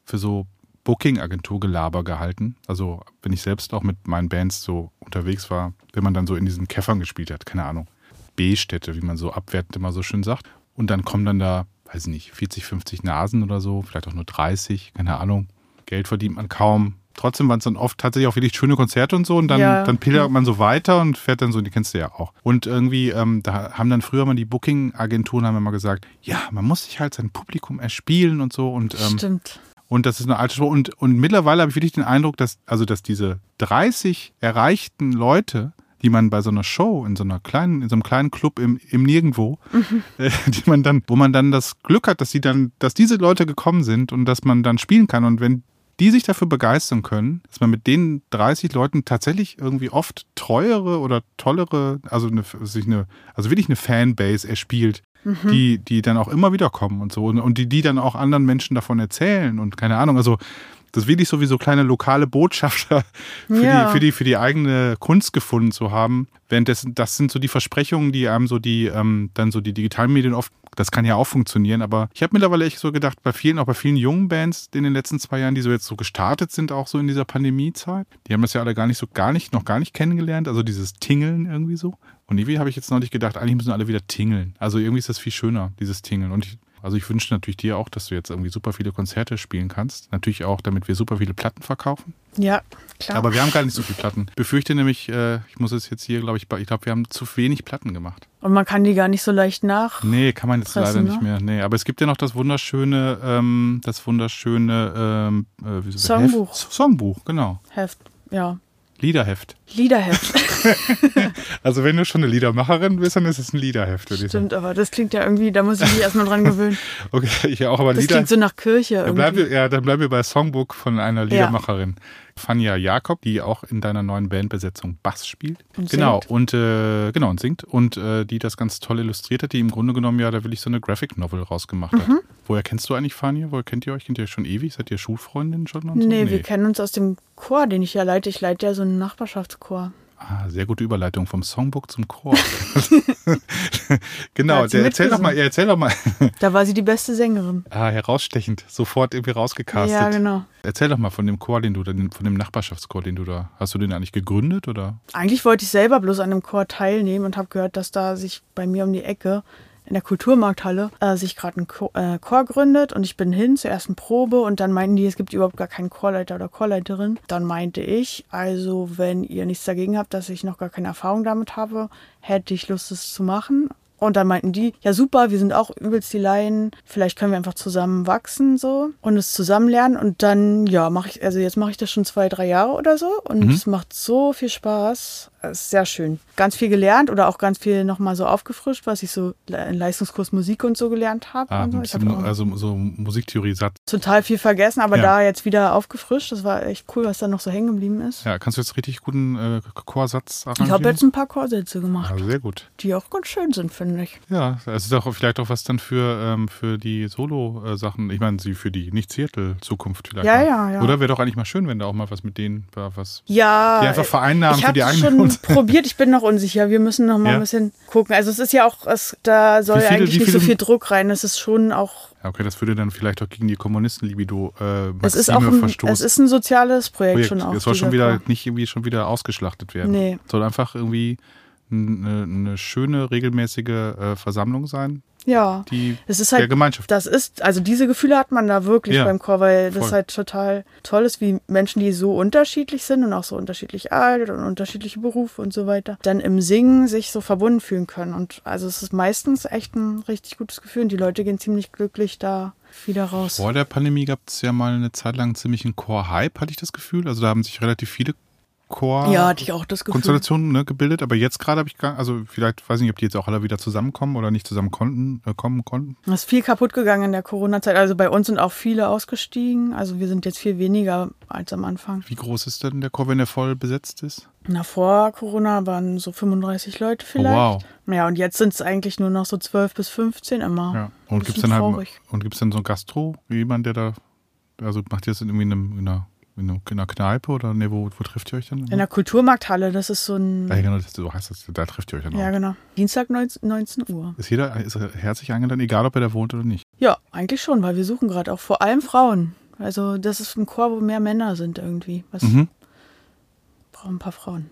für so Booking-Agentur-Gelaber gehalten. Also wenn ich selbst auch mit meinen Bands so unterwegs war, wenn man dann so in diesen Käffern gespielt hat, keine Ahnung. B-Städte, wie man so abwertend immer so schön sagt. Und dann kommen dann da, weiß ich nicht, 40, 50 Nasen oder so, vielleicht auch nur 30, keine Ahnung. Geld verdient man kaum. Trotzdem waren es dann oft tatsächlich auch wirklich schöne Konzerte und so. Und dann, Ja. dann pilgert man so weiter und fährt dann so, die kennst du ja auch. Und irgendwie, ähm, da haben dann früher mal die Booking-Agenturen haben immer gesagt, ja, man muss sich halt sein Publikum erspielen und so. Und ähm, Stimmt. und das ist eine alte Spur. Und, und mittlerweile habe ich wirklich den Eindruck, dass, also, dass diese 30 erreichten Leute, die man bei so einer Show in so einer kleinen, in so einem kleinen Club im, im Nirgendwo, äh, die man dann, wo man dann das Glück hat, dass sie dann, dass diese Leute gekommen sind und dass man dann spielen kann. Und wenn die sich dafür begeistern können, dass man mit den 30 Leuten tatsächlich irgendwie oft treuere oder tollere, also eine, sich eine, also wirklich eine Fanbase erspielt, die, die dann auch immer wieder kommen und so. Und, und die, die dann auch anderen Menschen davon erzählen und keine Ahnung, also das wirklich so wie so kleine lokale Botschafter für, Ja. die, für, die, für die eigene Kunst gefunden zu haben. Währenddessen, das sind so die Versprechungen, die einem so die, ähm, dann so die Digitalmedien oft, das kann ja auch funktionieren, aber ich habe mittlerweile echt so gedacht, bei vielen, auch bei vielen jungen Bands in den letzten zwei Jahren, die so jetzt so gestartet sind, auch so in dieser Pandemiezeit, die haben das ja alle gar nicht so, gar nicht, noch gar nicht kennengelernt, also dieses Tingeln irgendwie so. Und irgendwie habe ich jetzt neulich gedacht, eigentlich müssen alle wieder tingeln. Also irgendwie ist das viel schöner, dieses Tingeln. Und ich, also ich wünsche natürlich dir auch, dass du jetzt irgendwie super viele Konzerte spielen kannst. Natürlich auch, damit wir super viele Platten verkaufen. Ja, klar. Aber wir haben gar nicht so viele Platten. Befürchte nämlich, äh, ich muss es jetzt hier, glaube ich, ich glaube, wir haben zu wenig Platten gemacht. Und man kann die gar nicht so leicht nach. Nee, kann man jetzt Pressen, leider nicht ne? mehr. Nee, aber es gibt ja noch das wunderschöne, ähm, das wunderschöne ähm, äh, Songbuch. Heft? Songbuch, genau. Heft. Ja. Liederheft. Liederheft. Also wenn du schon eine Liedermacherin bist, dann ist es ein Liederheft. Stimmt, aber das klingt ja irgendwie, da muss ich mich erstmal dran gewöhnen. Okay, ich auch, aber Das Lieder. klingt so nach Kirche Dann bleiben, irgendwie. ja, dann bleiben wir bei Songbook von einer Liedermacherin. Fania Jakob, die auch in deiner neuen Bandbesetzung Bass spielt. Und genau, singt. und äh, genau, und singt. Und äh, die das ganz toll illustriert hat, die im Grunde genommen ja da will ich so eine Graphic Novel rausgemacht hat. Mhm. Woher kennst du eigentlich Fania? Woher kennt ihr euch? Kennt ihr euch schon ewig? Seid ihr Schulfreundinnen schon? Und so? Nee, wir kennen uns aus dem Chor, den ich ja leite. Ich leite ja so einen Nachbarschaftschor. Ah, sehr gute Überleitung vom Songbook zum Chor. genau, der, erzähl doch mal, erzähl doch mal. Da war sie die beste Sängerin. Ah, herausstechend, sofort irgendwie rausgecastet. Ja, genau. Erzähl doch mal von dem Chor, den du, da- von dem Nachbarschaftschor, den du da, hast du den eigentlich gegründet oder? Eigentlich wollte ich selber bloß an dem Chor teilnehmen und habe gehört, dass da sich bei mir um die Ecke in der Kulturmarkthalle äh, sich gerade ein Chor, äh, Chor gründet und ich bin hin zur ersten Probe und dann meinten die, es gibt überhaupt gar keinen Chorleiter oder Chorleiterin. Dann meinte ich, also wenn ihr nichts dagegen habt, dass ich noch gar keine Erfahrung damit habe, hätte ich Lust, es zu machen. Und dann meinten die, ja super, wir sind auch übelst die Laien, vielleicht können wir einfach zusammen wachsen so und es zusammen lernen. Und dann, ja, mache ich, also jetzt mache ich das schon zwei, drei Jahre oder so und es macht so viel Spaß. Ist sehr schön. Ganz viel gelernt oder auch ganz viel nochmal so aufgefrischt, was ich so in Leistungskurs Musik und so gelernt habe. Ah, so. Ich auch also so Musiktheorie-Satz. total viel vergessen, aber Ja. da jetzt wieder aufgefrischt. Das war echt cool, was da noch so hängen geblieben ist. Ja, kannst du jetzt richtig guten äh, Chorsatz Ich arrangieren? habe jetzt ein paar Chorsätze gemacht, Ah, sehr gut. die auch ganz schön sind, finde ich. Ja, es ist auch vielleicht auch was dann für, ähm, für die Solo-Sachen. Ich meine, sie für die Nicht-Seattle-Zukunft vielleicht. Ja, mal. ja, ja. Oder wäre doch eigentlich mal schön, wenn da auch mal was mit denen war, was. Ja. Die einfach vereinnahmen ich für die eigene- probiert, ich bin noch unsicher. Wir müssen noch mal Ja. ein bisschen gucken. Also es ist ja auch, es, da soll viele- eigentlich nicht so viel Druck rein. Es ist schon auch, Ja, okay, das würde dann vielleicht auch gegen die Kommunisten-Libido äh, es ist auch ein, verstoßen. es ist ein soziales Projekt, Projekt. schon auch. Es soll schon wieder Chor. nicht irgendwie schon wieder ausgeschlachtet werden. Nee. Es soll einfach irgendwie eine, eine schöne, regelmäßige äh, Versammlung sein, Ja. die Es ist der halt, Gemeinschaft. das ist, also diese Gefühle hat man da wirklich Ja, beim Chor, weil das voll. halt total toll ist, wie Menschen, die so unterschiedlich sind und auch so unterschiedlich alt und unterschiedliche Berufe und so weiter, dann im Singen sich so verbunden fühlen können. Und also es ist meistens echt ein richtig gutes Gefühl und die Leute gehen ziemlich glücklich da wieder raus. Vor der Pandemie gab es ja mal eine Zeit lang ziemlich einen Chor-Hype, hatte ich das Gefühl. Also da haben sich relativ viele Chor Ja, hatte ich auch das Gefühl. Konstellationen ne, gebildet, aber jetzt gerade habe ich gar, also vielleicht weiß ich nicht, ob die jetzt auch alle wieder zusammenkommen oder nicht zusammen konnten, äh, kommen konnten. Es ist viel kaputt gegangen in der Corona-Zeit. Also bei uns sind auch viele ausgestiegen. Also wir sind jetzt viel weniger als am Anfang. Wie groß ist denn der Chor, wenn der voll besetzt ist? Na, vor Corona waren so 35 Leute vielleicht. Oh, wow. Ja, und jetzt sind es eigentlich nur noch so 12 bis 15 immer. Ja. Und gibt es dann halt traurig. und gibt's dann so ein Gastro, jemand, der da, also macht ihr das in irgendwie in, einem, in, einer, in einer- in einer Kneipe oder ne, wo, wo trefft ihr euch dann? In der Kulturmarkthalle, das ist so ein. Ah, ja, genau, das, so heißt das, da trefft ihr euch dann Ja, auch. genau. Dienstag 19, 19 Uhr. Ist jeder ist er herzlich eingeladen, egal ob er da wohnt oder nicht? Ja, eigentlich schon, weil wir suchen gerade auch vor allem Frauen. Also das ist ein Chor, wo mehr Männer sind irgendwie. Was Mhm. brauchen ein paar Frauen.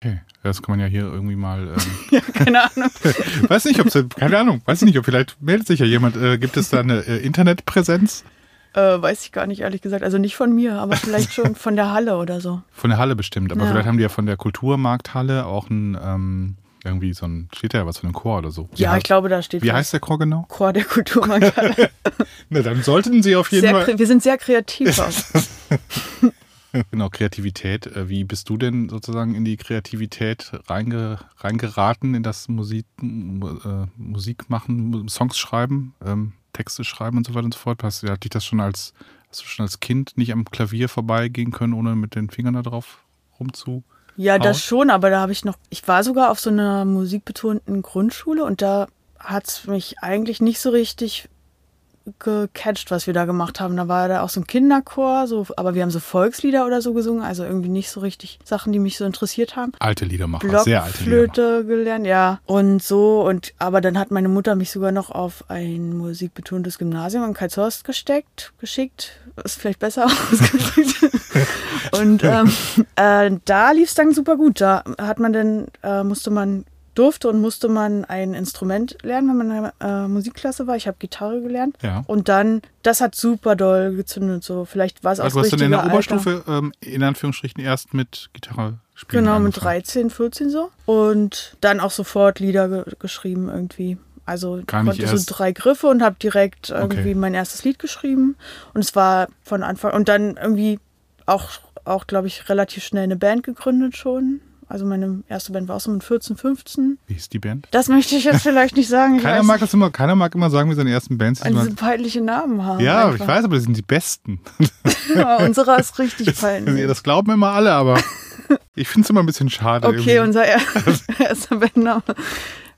Okay, das kann man ja hier irgendwie mal. Ähm, Keine Ahnung. weiß nicht, ob keine Ahnung, weiß nicht, ob vielleicht meldet sich ja jemand. Äh, gibt es da eine äh, Internetpräsenz äh, weiß ich gar nicht, ehrlich gesagt. Also nicht von mir, aber vielleicht schon von der Halle oder so. von der Halle bestimmt? Aber Ja. vielleicht haben die ja von der Kulturmarkthalle auch ein ähm, irgendwie so ein steht da ja was von einem Chor oder so. Wie Ja, heißt- ich glaube, da steht Wie heißt der Chor genau? Chor der Kulturmarkthalle. Na, dann sollten Sie auf jeden Sehr, Fall. wir sind sehr kreativ. Genau, Kreativität. Äh, Wie bist du denn sozusagen in die Kreativität reinge, reingeraten, in das Musik, äh, Musik machen, Songs schreiben, ähm, Texte schreiben und so weiter und so fort? Hast, hat dich das schon als, hast du schon als Kind nicht am Klavier vorbeigehen können, ohne mit den Fingern da drauf rumzu? Ja, das schon, aber da habe ich noch, ich war sogar auf so einer musikbetonten Grundschule und da hat es mich eigentlich nicht so richtig gecatcht, was wir da gemacht haben. Da war da auch so ein Kinderchor, so, aber wir haben so Volkslieder oder so gesungen, also irgendwie nicht so richtig Sachen, die mich so interessiert haben. Alte Liedermacher, sehr alte. Blockflöte gelernt, ja. Und so, und aber dann hat meine Mutter mich sogar noch auf ein musikbetontes Gymnasium in Karlshorst gesteckt, geschickt. Ist vielleicht besser ausgedrückt. und ähm, äh, da lief es dann super gut. Da hat man dann, äh, musste man, durfte und musste man ein Instrument lernen, wenn man in einer äh, Musikklasse war. Ich habe Gitarre gelernt. Ja. Und dann, das hat super doll gezündet. So, vielleicht war es auch Also du das hast dann in der Alter. Oberstufe ähm, in Anführungsstrichen erst mit Gitarre spielen Genau, mit angefangen. 13, 14 so. Und dann auch sofort Lieder ge geschrieben irgendwie. Also Gar konnte so drei Griffe und habe direkt irgendwie Okay. mein erstes Lied geschrieben. Und es war von Anfang und dann irgendwie auch, auch glaube ich, relativ schnell eine Band gegründet schon. Also meine erste Band war auch so mit 14, 15. Wie hieß die Band? Das möchte ich jetzt vielleicht nicht sagen. Keiner mag das immer, keiner mag immer sagen, wie seine ersten Bands weil sind. diese peinliche Namen haben. Ja, einfach. ich weiß, aber das sind die besten. Ja, unserer ist richtig peinlich. das glauben immer alle, aber ich finde es immer ein bisschen schade. Okay, irgendwie. unser er erster Bandname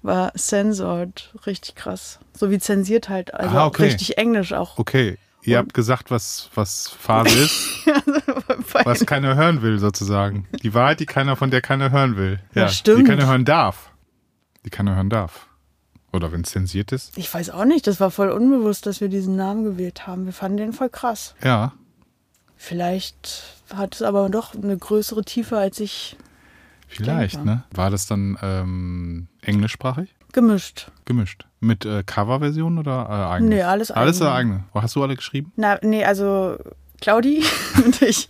war Censored. Richtig krass. So wie zensiert halt. Also Ah, auch okay. richtig englisch auch. Okay, ihr habt gesagt, was, was Phase ist, was keiner hören will, sozusagen. Die Wahrheit, die keiner, von der keiner hören will. Ja, Die stimmt. keiner hören darf. Die keiner hören darf. Oder wenn es zensiert ist. Ich weiß auch nicht, das war voll unbewusst, dass wir diesen Namen gewählt haben. Wir fanden den voll krass. Ja. Vielleicht hat es aber doch eine größere Tiefe, als ich. Vielleicht, Denke. ne? War das dann ähm, englischsprachig? Gemischt. Gemischt. Mit äh, Coverversion oder äh, eigene? Nee, alles Alles eigene. eigene. Oh, Hast du alle geschrieben? Na, nee, also Claudi und ich,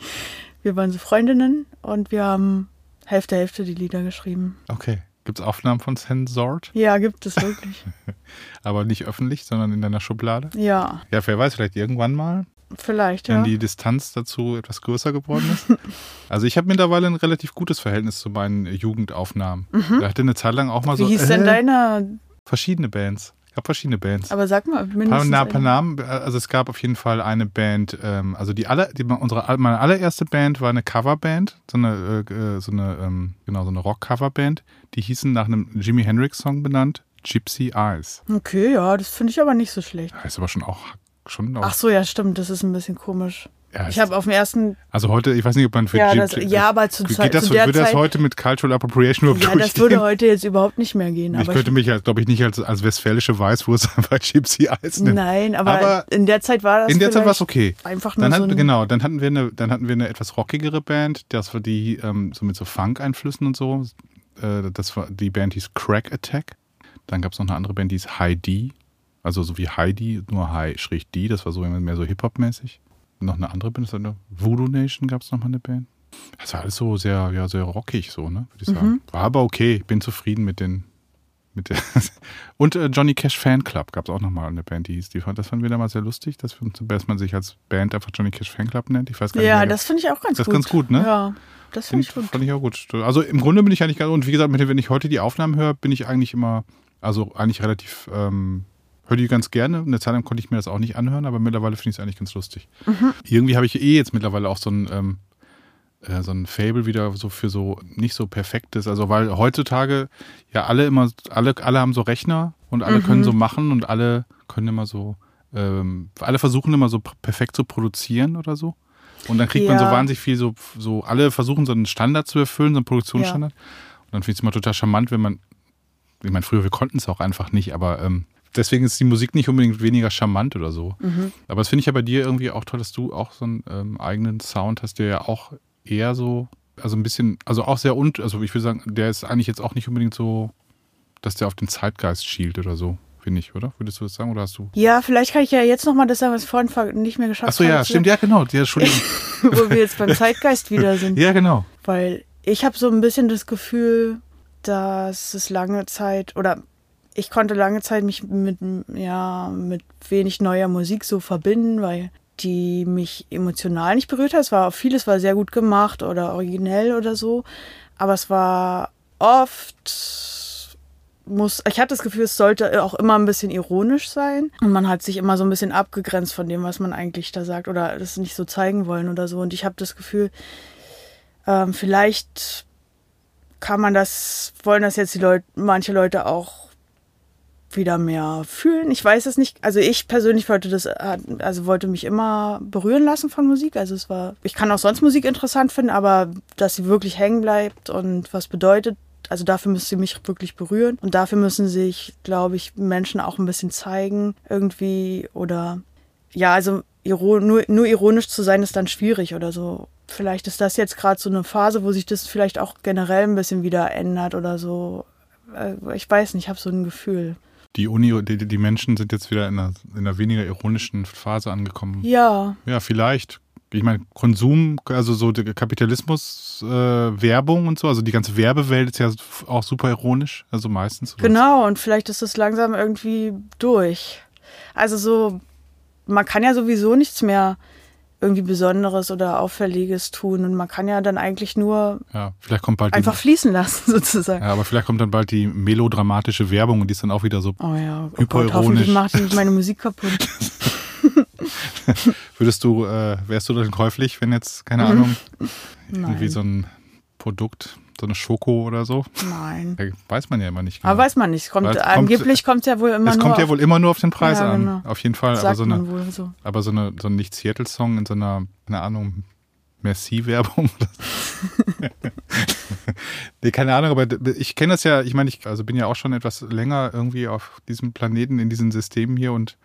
wir waren so Freundinnen und wir haben Hälfte, Hälfte die Lieder geschrieben. Okay. Gibt es Aufnahmen von Sensort? Ja, gibt es wirklich. Aber nicht öffentlich, sondern in deiner Schublade? ja, Ja, wer weiß, vielleicht irgendwann mal, vielleicht, wenn ja. die Distanz dazu etwas größer geworden ist. also ich habe mittlerweile ein relativ gutes Verhältnis zu meinen Jugendaufnahmen. Da hatte eine Zeit lang auch mal Mhm. Wie so hieß denn äh, deine? verschiedene Bands. Ich habe verschiedene Bands. Aber sag mal, mindestens. na, paar. Namen, also es gab auf jeden Fall eine Band, ähm, also die aller, die, unsere, meine allererste Band war eine Coverband, so eine, äh, äh, so eine, ähm, genau, so eine Rock-Coverband. Die hießen nach einem Jimi Hendrix-Song benannt, Gypsy Eyes. Okay, ja, das finde ich aber nicht so schlecht. Heißt aber schon auch, schon auch. Ach so, ja, stimmt, das ist ein bisschen komisch. ja, Ich habe auf dem ersten, also heute, ich weiß nicht, ob man für ja, das, ja, aber zu, geht Zeit, das, zu der würde das Zeit, heute mit Cultural Appropriation überhaupt ja, das würde heute jetzt überhaupt nicht mehr gehen. ich könnte mich, glaube ich, nicht als, als westfälische Weißwurst bei Gypsy Eyes nennen. nein, aber, Aber in der Zeit war das In der Zeit war es okay. einfach nur Dann so hatten, genau, dann hatten wir eine, dann hatten wir eine etwas rockigere Band, das war die ähm, so mit so Funk-Einflüssen und so. Äh, das war die Band hieß Crack Attack. Dann gab es noch eine andere Band, die hieß High D, also so wie Heidi, nur High schräg D. Das war so immer mehr so Hip Hop mäßig. Noch eine andere Band, das eine Voodoo Nation gab es noch mal eine Band. Das war alles so sehr, ja, sehr rockig so, ne, würde ich sagen. Mhm. War aber okay. Ich bin zufrieden mit den mit der und äh, Johnny Cash Fan Club gab es auch nochmal eine Band, die hieß. Die fand, das fanden wir damals sehr lustig, dass, dass man sich als Band einfach Johnny Cash Fan Club nennt. Ich weiß gar nicht Ja, mehr. das finde ich auch ganz Das ist gut. ganz gut, ne? Ja, das finde ich gut. fand ich auch gut. Also im Grunde bin ich eigentlich ganz, und wie gesagt, wenn ich heute die Aufnahmen höre, bin ich eigentlich immer, also eigentlich relativ, ähm, höre die ganz gerne. Eine Zeit lang konnte ich mir das auch nicht anhören, aber mittlerweile finde ich es eigentlich ganz lustig. Mhm. Irgendwie habe ich eh jetzt mittlerweile auch so ein, ähm, äh, so ein Fable wieder so für so nicht so perfektes, also weil heutzutage ja alle immer, alle, alle haben so Rechner und alle können so machen und alle können immer so, ähm, alle versuchen immer so perfekt zu produzieren oder so. Und dann kriegt man so Ja. wahnsinnig viel so, so, alle versuchen so einen Standard zu erfüllen, so einen Produktionsstandard. Und dann finde ich es immer total charmant, wenn man, ich meine, früher, wir konnten es auch einfach nicht, aber ähm, deswegen ist die Musik nicht unbedingt weniger charmant oder so. Aber das finde ich ja bei dir irgendwie auch toll, dass du auch so einen ähm, eigenen Sound hast, der ja auch eher so, also ein bisschen, also auch sehr und, also ich würde sagen, der ist eigentlich jetzt auch nicht unbedingt so, dass der auf den Zeitgeist schielt oder so, finde ich, oder? Würdest du das sagen oder hast du? Ja, vielleicht kann ich ja jetzt nochmal das sagen, was ich vorhin nicht mehr geschafft Achso, ja, habe. stimmt, ja, genau, ja, Entschuldigung. Wo wir jetzt beim Zeitgeist wieder sind. ja, genau. Weil ich habe so ein bisschen das Gefühl, dass es lange Zeit oder ich konnte lange Zeit mich mit, ja, mit wenig neuer Musik so verbinden, weil die mich emotional nicht berührt hat. Es war vieles war sehr gut gemacht oder originell oder so, aber es war oft muss ich hatte das Gefühl, es sollte auch immer ein bisschen ironisch sein. Und man hat sich immer so ein bisschen abgegrenzt von dem, was man eigentlich da sagt oder das nicht so zeigen wollen oder so. Und ich habe das Gefühl, ähm, vielleicht kann man das, wollen das jetzt die Leute, manche Leute auch wieder mehr fühlen. Ich weiß es nicht. Also ich persönlich wollte das, also wollte mich immer berühren lassen von Musik. Also es war, ich kann auch sonst Musik interessant finden, aber dass sie wirklich hängen bleibt und was bedeutet, also dafür müsste sie mich wirklich berühren. Und dafür müssen sich, glaube ich, Menschen auch ein bisschen zeigen irgendwie oder ja, also nur, nur ironisch zu sein ist dann schwierig oder so. Vielleicht ist das jetzt gerade so eine Phase, wo sich das vielleicht auch generell ein bisschen wieder ändert oder so. Äh, Ich weiß nicht, ich habe so ein Gefühl. Die Uni, die, die Menschen sind jetzt wieder in einer, in einer weniger ironischen Phase angekommen. Ja, Ja, vielleicht. Ich meine, Konsum, also so der Kapitalismus, äh, Werbung und so, also die ganze Werbewelt ist ja auch super ironisch, also meistens. genau. Und vielleicht ist das langsam irgendwie durch. Also so, man kann ja sowieso nichts mehr irgendwie Besonderes oder Auffälliges tun und man kann ja dann eigentlich nur Ja, vielleicht kommt bald einfach die, fließen lassen sozusagen. ja, aber vielleicht kommt dann bald die melodramatische Werbung und die ist dann auch wieder so. Oh ja, oh Gott, Hyperironisch. hoffentlich macht nicht meine Musik kaputt. Würdest du, äh, wärst du dann käuflich, wenn jetzt, keine Ahnung, irgendwie Nein. so ein Produkt, so eine Schoko oder so? Nein. Ja, weiß man ja immer nicht genau. Aber weiß man nicht. Kommt, es kommt- angeblich kommt es ja wohl immer es nur kommt ja wohl immer nur auf den Preis Ja, an. genau. Auf jeden Fall. Aber so eine, so. aber so eine, so ein Nicht-Seattle-Song in so einer, keine Ahnung, Merci-Werbung. nee, keine Ahnung, aber ich kenne das ja, ich meine, ich also bin ja auch schon etwas länger irgendwie auf diesem Planeten, in diesen Systemen hier und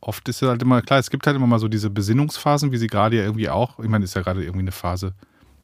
oft ist es halt immer, klar, es gibt halt immer mal so diese Besinnungsphasen, wie sie gerade ja irgendwie auch, ich meine, ist ja gerade irgendwie eine Phase,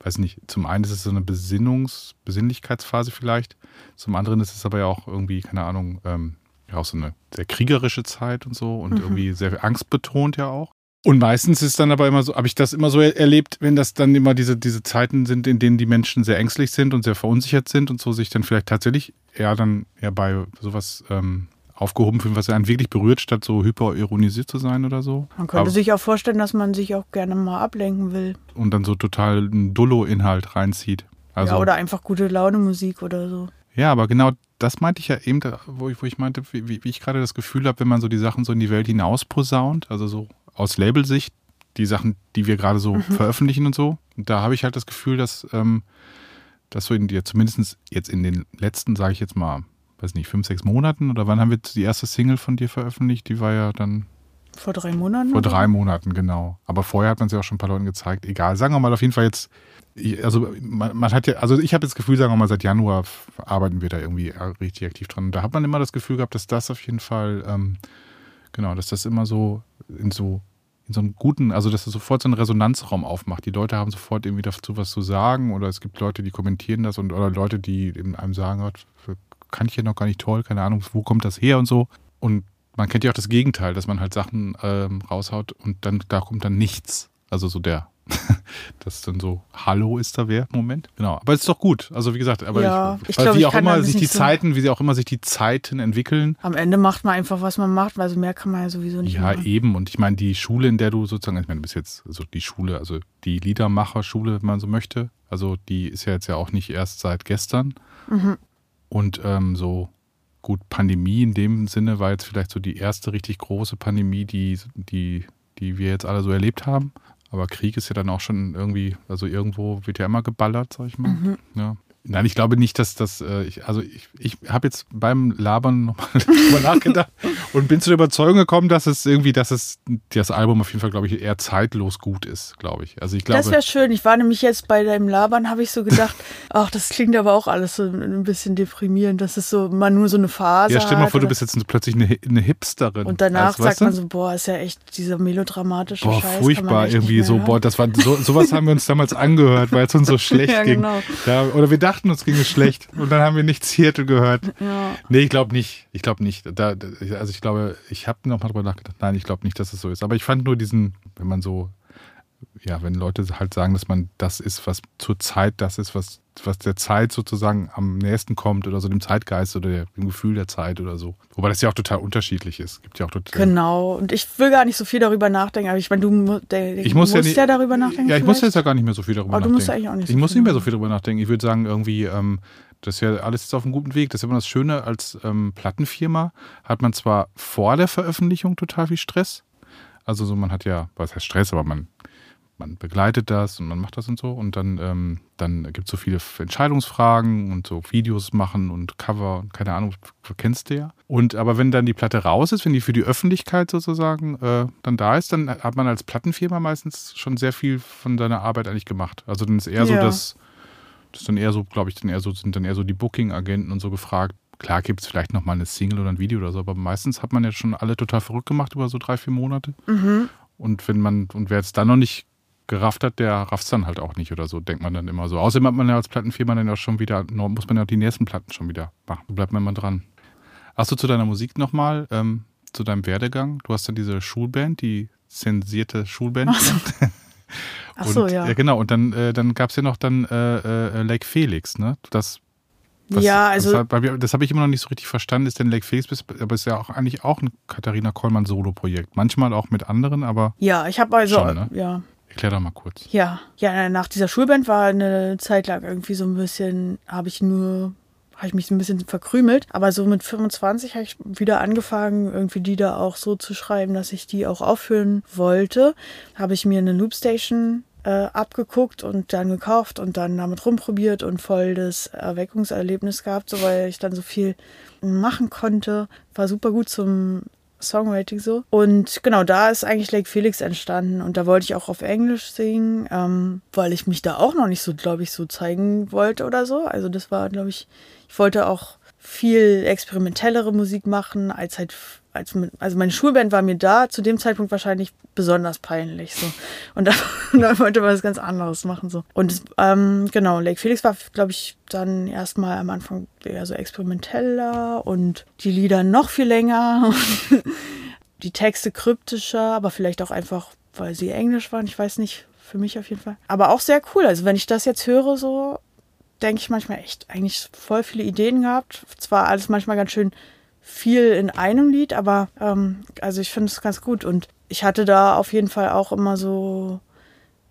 weiß nicht, zum einen ist es so eine Besinnungs-, Besinnlichkeitsphase vielleicht, zum anderen ist es aber ja auch irgendwie, keine Ahnung, ähm, ja auch so eine sehr kriegerische Zeit und so und irgendwie sehr angstbetont ja auch. Und meistens ist dann aber immer so, habe ich das immer so er- erlebt, wenn das dann immer diese, diese Zeiten sind, in denen die Menschen sehr ängstlich sind und sehr verunsichert sind und so sich dann vielleicht tatsächlich eher dann eher bei sowas ähm, aufgehoben fühlen, was einen wirklich berührt, statt so hyperironisiert zu sein oder so. Man könnte Aber- sich auch vorstellen, dass man sich auch gerne mal ablenken will. und dann so total einen Dullo-Inhalt reinzieht. Also, ja, oder einfach gute Laune Musik oder so. Ja, aber genau das meinte ich ja eben, wo ich, wo ich meinte, wie, wie ich gerade das Gefühl habe, wenn man so die Sachen so in die Welt hinaus posaunt, also so aus Labelsicht, die Sachen, die wir gerade so veröffentlichen und so, da habe ich halt das Gefühl, dass, ähm, dass so in dir, zumindest jetzt in den letzten, sage ich jetzt mal, weiß nicht, fünf, sechs Monaten oder wann haben wir die erste Single von dir veröffentlicht? Die war ja dann Vor drei Monaten? vor drei Monaten, genau. Aber vorher hat man ja auch schon ein paar Leuten gezeigt. Egal, sagen wir mal auf jeden Fall jetzt, also man, man hat ja, also ich habe jetzt das Gefühl, sagen wir mal, seit Januar arbeiten wir da irgendwie äh, richtig aktiv dran. Und da hat man immer das Gefühl gehabt, dass das auf jeden Fall, ähm, genau, dass das immer so in so in so einem guten, also dass es sofort so einen Resonanzraum aufmacht. Die Leute haben sofort irgendwie dazu was zu sagen oder es gibt Leute, die kommentieren das und oder Leute, die eben einem sagen, Gott, kann ich hier noch gar nicht toll, keine Ahnung, wo kommt das her und so. Und man kennt ja auch das Gegenteil, dass man halt Sachen ähm, raushaut und dann da kommt dann nichts. Also so der, das ist dann so, Hallo ist da wer? Moment. Genau. Aber es ist doch gut. Also wie gesagt, aber Ja, ich, ich glaub, wie auch immer sich die so- Zeiten, wie sie auch immer sich die Zeiten entwickeln. Am Ende macht man einfach, was man macht, weil so mehr kann man ja sowieso nicht Ja, machen. eben. Und ich meine, die Schule, in der du sozusagen, ich meine, du bist jetzt, also die Schule, also die Liedermacherschule, wenn man so möchte, also die ist ja jetzt ja auch nicht erst seit gestern. Mhm. Und ähm, so gut, Pandemie in dem Sinne war jetzt vielleicht so die erste richtig große Pandemie, die, die, die wir jetzt alle so erlebt haben. Aber Krieg ist ja dann auch schon irgendwie, also irgendwo wird ja immer geballert, sag ich mal. Mhm. Ja. Nein, ich glaube nicht, dass das, äh, ich, also ich, ich habe jetzt beim Labern nochmal drüber nachgedacht und bin zu der Überzeugung gekommen, dass es irgendwie, dass es das Album auf jeden Fall, glaube ich, eher zeitlos gut ist, glaube ich. Also ich glaube, Das wäre schön. Ich war nämlich jetzt bei deinem Labern, habe ich so gedacht, ach, das klingt aber auch alles so ein bisschen deprimierend. Das ist so mal nur so eine Phase. ja, stell mal vor, du bist jetzt plötzlich eine, eine Hipsterin. Und danach Also, sagt man so, boah, ist ja echt dieser melodramatische Boah, Scheiß. man furchtbar irgendwie so. mehr Boah, hören. das war so, sowas haben wir uns damals angehört, weil es uns so schlecht Ja, ging. genau. Da, oder wir dachten, uns ging es schlecht und dann haben wir nichts Seattle gehört. Ja. Nee, ich glaube nicht. Ich glaube nicht. Da, da, also ich glaube, ich habe noch mal drüber nachgedacht. Nein, ich glaube nicht, dass es so ist. Aber ich fand nur diesen, wenn man so, ja, wenn Leute halt sagen, dass man das ist, was zur Zeit das ist, was, was der Zeit sozusagen am nächsten kommt oder so dem Zeitgeist oder der, dem Gefühl der Zeit oder so. Wobei das ja auch total unterschiedlich ist. Gibt ja auch total. Genau. Und ich will gar nicht so viel darüber nachdenken. Aber ich meine, du der, Ich muss musst ja, ja, nicht, darüber nachdenken. Ja, ich muss vielleicht? jetzt ja gar nicht mehr so viel darüber Aber du nachdenken. musst eigentlich auch nicht so ich muss nicht mehr so viel darüber nachdenken. Ich würde sagen, irgendwie, ähm, das ist ja alles jetzt auf einem guten Weg. Das ist immer das Schöne, als ähm, Plattenfirma hat man zwar vor der Veröffentlichung total viel Stress. Also so, man hat ja, was heißt Stress, aber man, man begleitet das und man macht das und so. Und dann, ähm, dann gibt es so viele Entscheidungsfragen und so Videos machen und Cover und keine Ahnung, kennst du ja. Und aber wenn dann die Platte raus ist, wenn die für die Öffentlichkeit sozusagen äh, dann da ist, dann hat man als Plattenfirma meistens schon sehr viel von seiner Arbeit eigentlich gemacht. Also dann ist eher so Ja. das, das ist dann eher so, glaube ich, dann eher so, sind dann eher so die Booking-Agenten und so gefragt. Klar gibt es vielleicht noch mal eine Single oder ein Video oder so, aber meistens hat man ja schon alle total verrückt gemacht über so drei, vier Monate. Mhm. Und wenn man, und wer jetzt dann noch nicht gerafft hat, der rafft es dann halt auch nicht oder so, denkt man dann immer so. Außerdem hat man ja als Plattenfirma dann ja schon wieder, muss man ja die nächsten Platten schon wieder machen. Da bleibt man immer dran. Achso, zu deiner Musik nochmal, ähm, zu deinem Werdegang. Du hast dann diese Schulband, die zensierte Schulband. Ach so. Ach so, ja. äh, genau, und dann, äh, dann gab es ja noch dann äh, äh, Lake Felix, ne? Das, was- ja, also Das, das habe ich immer noch nicht so richtig verstanden, ist denn Lake Felix, aber ist ja auch eigentlich auch ein Katharina Kollmann Solo-Projekt. Manchmal auch mit anderen, aber ja, ich habe also, Schon, ne? ja. Erklär doch mal kurz. Ja, ja, nach dieser Schulband war eine Zeit lang irgendwie so ein bisschen, habe ich nur, habe ich mich so ein bisschen verkrümelt. Aber so mit 25 habe ich wieder angefangen, irgendwie die da auch so zu schreiben, dass ich die auch aufführen wollte. Habe ich mir eine Loopstation äh, abgeguckt und dann gekauft und dann damit rumprobiert und voll das Erweckungserlebnis gehabt, so weil ich dann so viel machen konnte. War super gut zum Songwriting so. Und genau, da ist eigentlich Lake Felix entstanden und da wollte ich auch auf Englisch singen, ähm, weil ich mich da auch noch nicht so, glaube ich, so zeigen wollte oder so. Also das war, glaube ich, ich wollte auch viel experimentellere Musik machen, als halt, als mit, also meine Schulband war mir da zu dem Zeitpunkt wahrscheinlich besonders peinlich. So. Und da, da wollte man was ganz anderes machen. So. Und ähm, genau, Lake Felix war, glaube ich, dann erstmal am Anfang eher so experimenteller und die Lieder noch viel länger. die Texte kryptischer, aber vielleicht auch einfach, weil sie Englisch waren. Ich weiß nicht, für mich auf jeden Fall. Aber auch sehr cool. Also wenn ich das jetzt höre, so denke ich manchmal echt eigentlich voll viele Ideen gehabt. Zwar alles manchmal ganz schön viel in einem Lied, aber ähm, also ich finde es ganz gut. Und ich hatte da auf jeden Fall auch immer so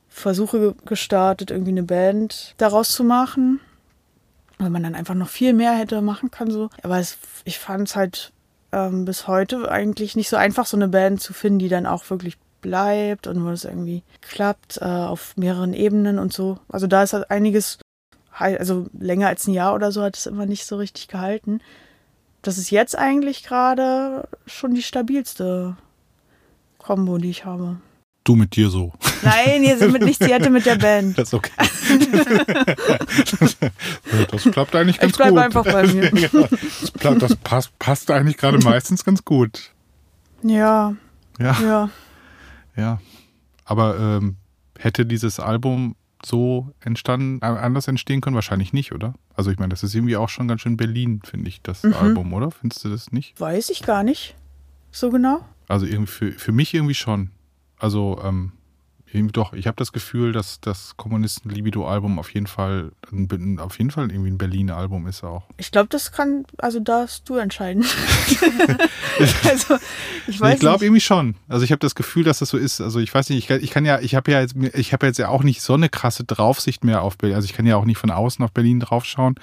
Versuche gestartet, irgendwie eine Band daraus zu machen. Weil man dann einfach noch viel mehr hätte machen können. So. Aber es, ich fand es halt ähm, bis heute eigentlich nicht so einfach, so eine Band zu finden, die dann auch wirklich bleibt und wo es irgendwie klappt äh, auf mehreren Ebenen und so. Also da ist halt einiges also länger als ein Jahr oder so hat es immer nicht so richtig gehalten. Das ist jetzt eigentlich gerade schon die stabilste Combo, die ich habe. Du mit dir so. Nein, ihr sind mit nichts, sie hatte mit der Band. Das ist okay. das klappt eigentlich ganz ich bleib gut. einfach bei mir. ja, das passt, passt eigentlich gerade meistens ganz gut. Ja. Ja. Ja. Ja. Aber ähm, hätte dieses Album so entstanden, anders entstehen können? Wahrscheinlich nicht, oder? Also ich meine, das ist irgendwie auch schon ganz schön Berlin, finde ich, das Mhm. Album, oder? Findest du das nicht? Weiß ich gar nicht. So genau? Also irgendwie für, für mich irgendwie schon. Also ähm, doch, ich habe das Gefühl, dass das Kommunisten-Libido-Album auf jeden Fall ein, auf jeden Fall irgendwie ein Berliner Album ist auch. Ich glaube, das kann, also darfst du entscheiden. also, ich weiß ich glaube irgendwie schon. Also ich habe das Gefühl, dass das so ist. Also ich weiß nicht, ich kann, ich kann ja, ich habe ja jetzt, ich habe jetzt ja auch nicht so eine krasse Draufsicht mehr auf Berlin. Also ich kann ja auch nicht von außen auf Berlin draufschauen.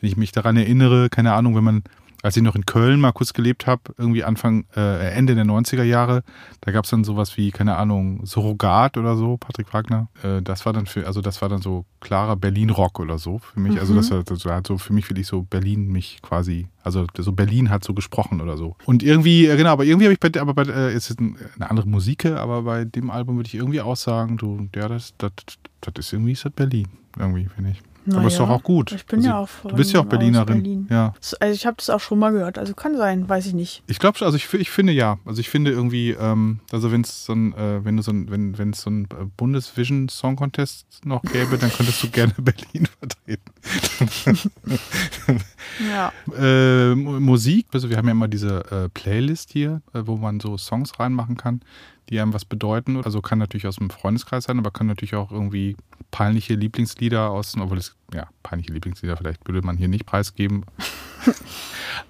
Wenn ich mich daran erinnere, keine Ahnung, wenn man, als ich noch in Köln mal kurz gelebt habe, irgendwie Anfang, äh, Ende der 90er Jahre, da gab es dann sowas wie, keine Ahnung, Surrogat oder so, Patrick Wagner. Äh, das war dann für, also das war dann so klarer Berlin-Rock oder so für mich. Also das, war- das hat so für mich wirklich so Berlin mich quasi, also so Berlin hat so gesprochen oder so. Und irgendwie, äh, genau, aber irgendwie habe ich bei, aber bei, äh, es ist ein- eine andere Musik, aber bei dem Album würde ich irgendwie auch sagen, du, ja, das, das, das ist irgendwie, ist das Berlin, irgendwie, finde ich. Aber ist Naja, doch auch gut. Ich bin Also, ja auch Du bist ja auch Berlinerin. Berlin. Ja. Also ich habe das auch schon mal gehört. Also kann sein, weiß ich nicht. Ich glaube, also ich, ich finde ja. Also ich finde irgendwie, ähm, also wenn es so ein, äh, wenn du so ein, wenn wenn es so ein äh, Bundesvision Song Contest noch gäbe, dann könntest du gerne Berlin vertreten. Ja. Äh, Mu- Musik, also wir haben ja immer diese äh, Playlist hier, äh, wo man so Songs reinmachen kann, die einem was bedeuten. Also kann natürlich aus dem Freundeskreis sein, aber kann natürlich auch irgendwie peinliche Lieblingslieder aus, obwohl es, ja, peinliche Lieblingslieder vielleicht würde man hier nicht preisgeben.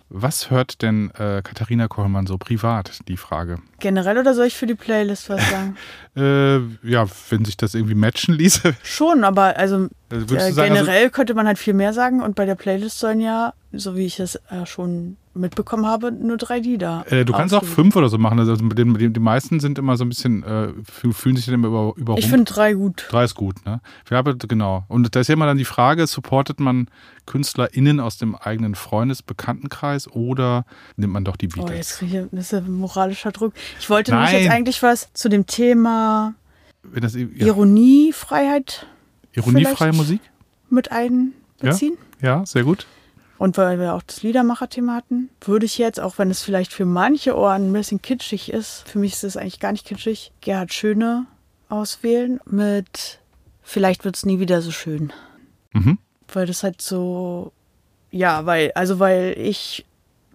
was hört denn äh, Katharina Kollmann so privat, die Frage? Generell oder soll ich für die Playlist was sagen? Äh, ja, wenn sich das irgendwie matchen ließe, Schon, aber also würdest du äh, sagen, also, generell könnte man halt viel mehr sagen. Und bei der Playlist sollen ja, so wie ich es äh, schon mitbekommen habe, nur drei Lieder. Äh, du kannst auch fünf oder so machen. Also die, die, die meisten sind immer so ein bisschen, äh, fühl- fühlen sich dann immer über, überrumpelt. Ich finde drei gut. Drei ist gut, ne? Wir haben, genau. Und da ist ja immer dann die Frage, supportet man KünstlerInnen aus dem eigenen Freundes-Bekanntenkreis oder nimmt man doch die Oh, Beatles? jetzt kriege ich, das ist ja moralischer Druck. Ich wollte nämlich jetzt eigentlich was zu dem Thema das, ja, Ironiefreiheit ironiefreie? Musik? mit einbeziehen. Ja, sehr gut. Und weil wir auch das Liedermacher-Thema hatten, würde ich jetzt, auch wenn es vielleicht für manche Ohren ein bisschen kitschig ist, für mich ist es eigentlich gar nicht kitschig, Gerhard Schöne auswählen mit Vielleicht wird es nie wieder so schön. Mhm. Weil das halt so, ja, weil, also weil ich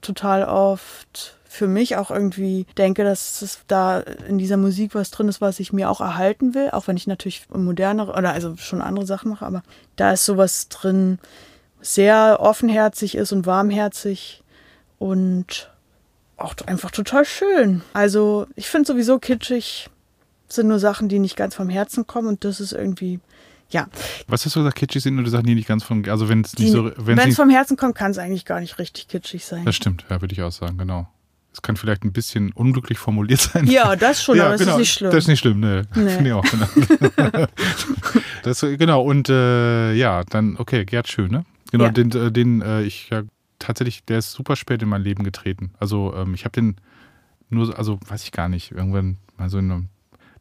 total oft für mich auch irgendwie denke, dass es da in dieser Musik was drin ist, was ich mir auch erhalten will, auch wenn ich natürlich modernere oder also schon andere Sachen mache, aber da ist sowas drin, sehr offenherzig ist und warmherzig und auch einfach total schön. Also ich finde sowieso kitschig sind nur Sachen, die nicht ganz vom Herzen kommen und das ist irgendwie, ja, Was hast du gesagt, kitschig sind nur die Sachen, die nicht ganz von, also wenn es nicht so, wenn es vom Herzen kommt, kann es eigentlich gar nicht richtig kitschig sein. das stimmt, ja, würde ich auch sagen, genau. Es kann vielleicht ein bisschen unglücklich formuliert sein. Ja, das schon, aber es ist nicht schlimm. genau. Das ist nicht schlimm, ne. Nee. Finde ich auch. Genau. das, genau, und äh, ja, dann, okay, Gerd Schön, ne? Genau, Ja. den, äh, den äh, ich ja tatsächlich, der ist super spät in mein Leben getreten. Also ähm, ich habe den nur, so- also weiß ich gar nicht, irgendwann mal so in einem,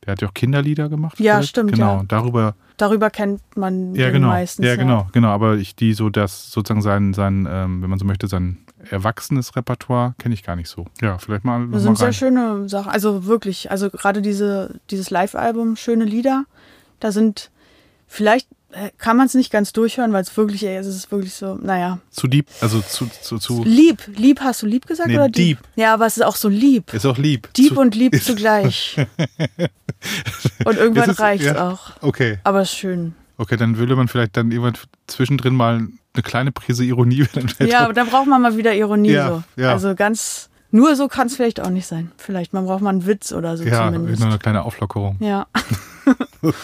der hat ja auch Kinderlieder gemacht. Ja, vielleicht. stimmt, Genau, ja. darüber, darüber kennt man Ja, genau. meistens. ja, genau, genau. Aber ich, die so das sozusagen sein, sein ähm, wenn man so möchte, sein erwachsenes Repertoire kenne ich gar nicht so. Ja, vielleicht mal. Das mal sind sehr rein. schöne Sachen. Also wirklich, also gerade diese, dieses Live-Album, schöne Lieder, da sind, vielleicht kann man es nicht ganz durchhören, weil es wirklich, ey, es ist wirklich so, naja. Zu deep, also zu, zu, zu Lieb, lieb hast du lieb gesagt Nee, oder deep. Ja, aber es ist auch so lieb. ist auch lieb. Deep zu, und lieb zugleich. und irgendwann Ist es- ja. auch. Okay, Aber es ist schön. okay, dann würde man vielleicht dann irgendwann zwischendrin mal eine kleine Prise Ironie. Dann Ja, aber da braucht man mal wieder Ironie Ja, so. ja. Also ganz, nur so kann es vielleicht auch nicht sein. Vielleicht, man braucht mal einen Witz oder so ja zumindest. nur eine kleine Auflockerung. Ja,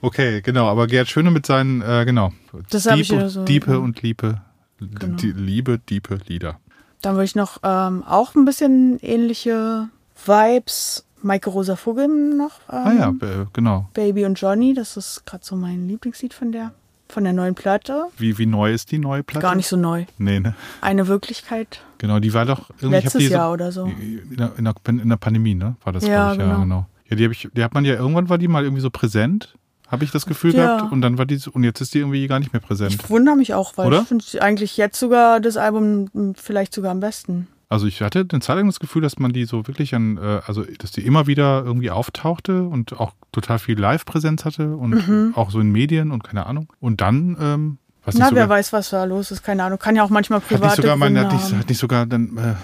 Okay, genau, aber Gerd Schöne mit seinen, äh, genau. Das hab ich wieder und, so- Diepe und Liebe. Genau. Die Liebe, Diepe, Lieder. dann würde ich noch ähm, auch ein bisschen ähnliche Vibes. Maike Rosa Vogel noch. Ähm, Ah ja, äh, genau. Baby und Johnny, das ist gerade so mein Lieblingslied von der, von der neuen Platte. Wie, wie neu ist die neue Platte? Gar nicht so neu. Nee, ne? Eine Wirklichkeit. Genau, die war doch irgendwie. Letztes die so- Jahr oder so. In der, in, der, Pandemie, ne? War das, Ja, glaub ich, ja, genau. Ja, die, hab ich, die hat man ja, irgendwann war die mal irgendwie so präsent, habe ich das Gefühl Ja. gehabt. Und dann war die, so- und jetzt ist die irgendwie gar nicht mehr präsent. Ich wundere mich auch, weil Oder? ich finde eigentlich jetzt sogar das Album m, vielleicht sogar am besten. Also ich hatte eine Zeit lang das Gefühl, dass man die so wirklich an, äh, also dass die immer wieder irgendwie auftauchte und auch total viel Live-Präsenz hatte und auch so in Medien und keine Ahnung. Und dann, ähm, was Mhm. Na, nicht wer sogar, weiß, was da los ist, keine Ahnung. Kann ja auch manchmal hat nicht private sogar, mein, Gründe hat, nicht, hat nicht sogar dann äh,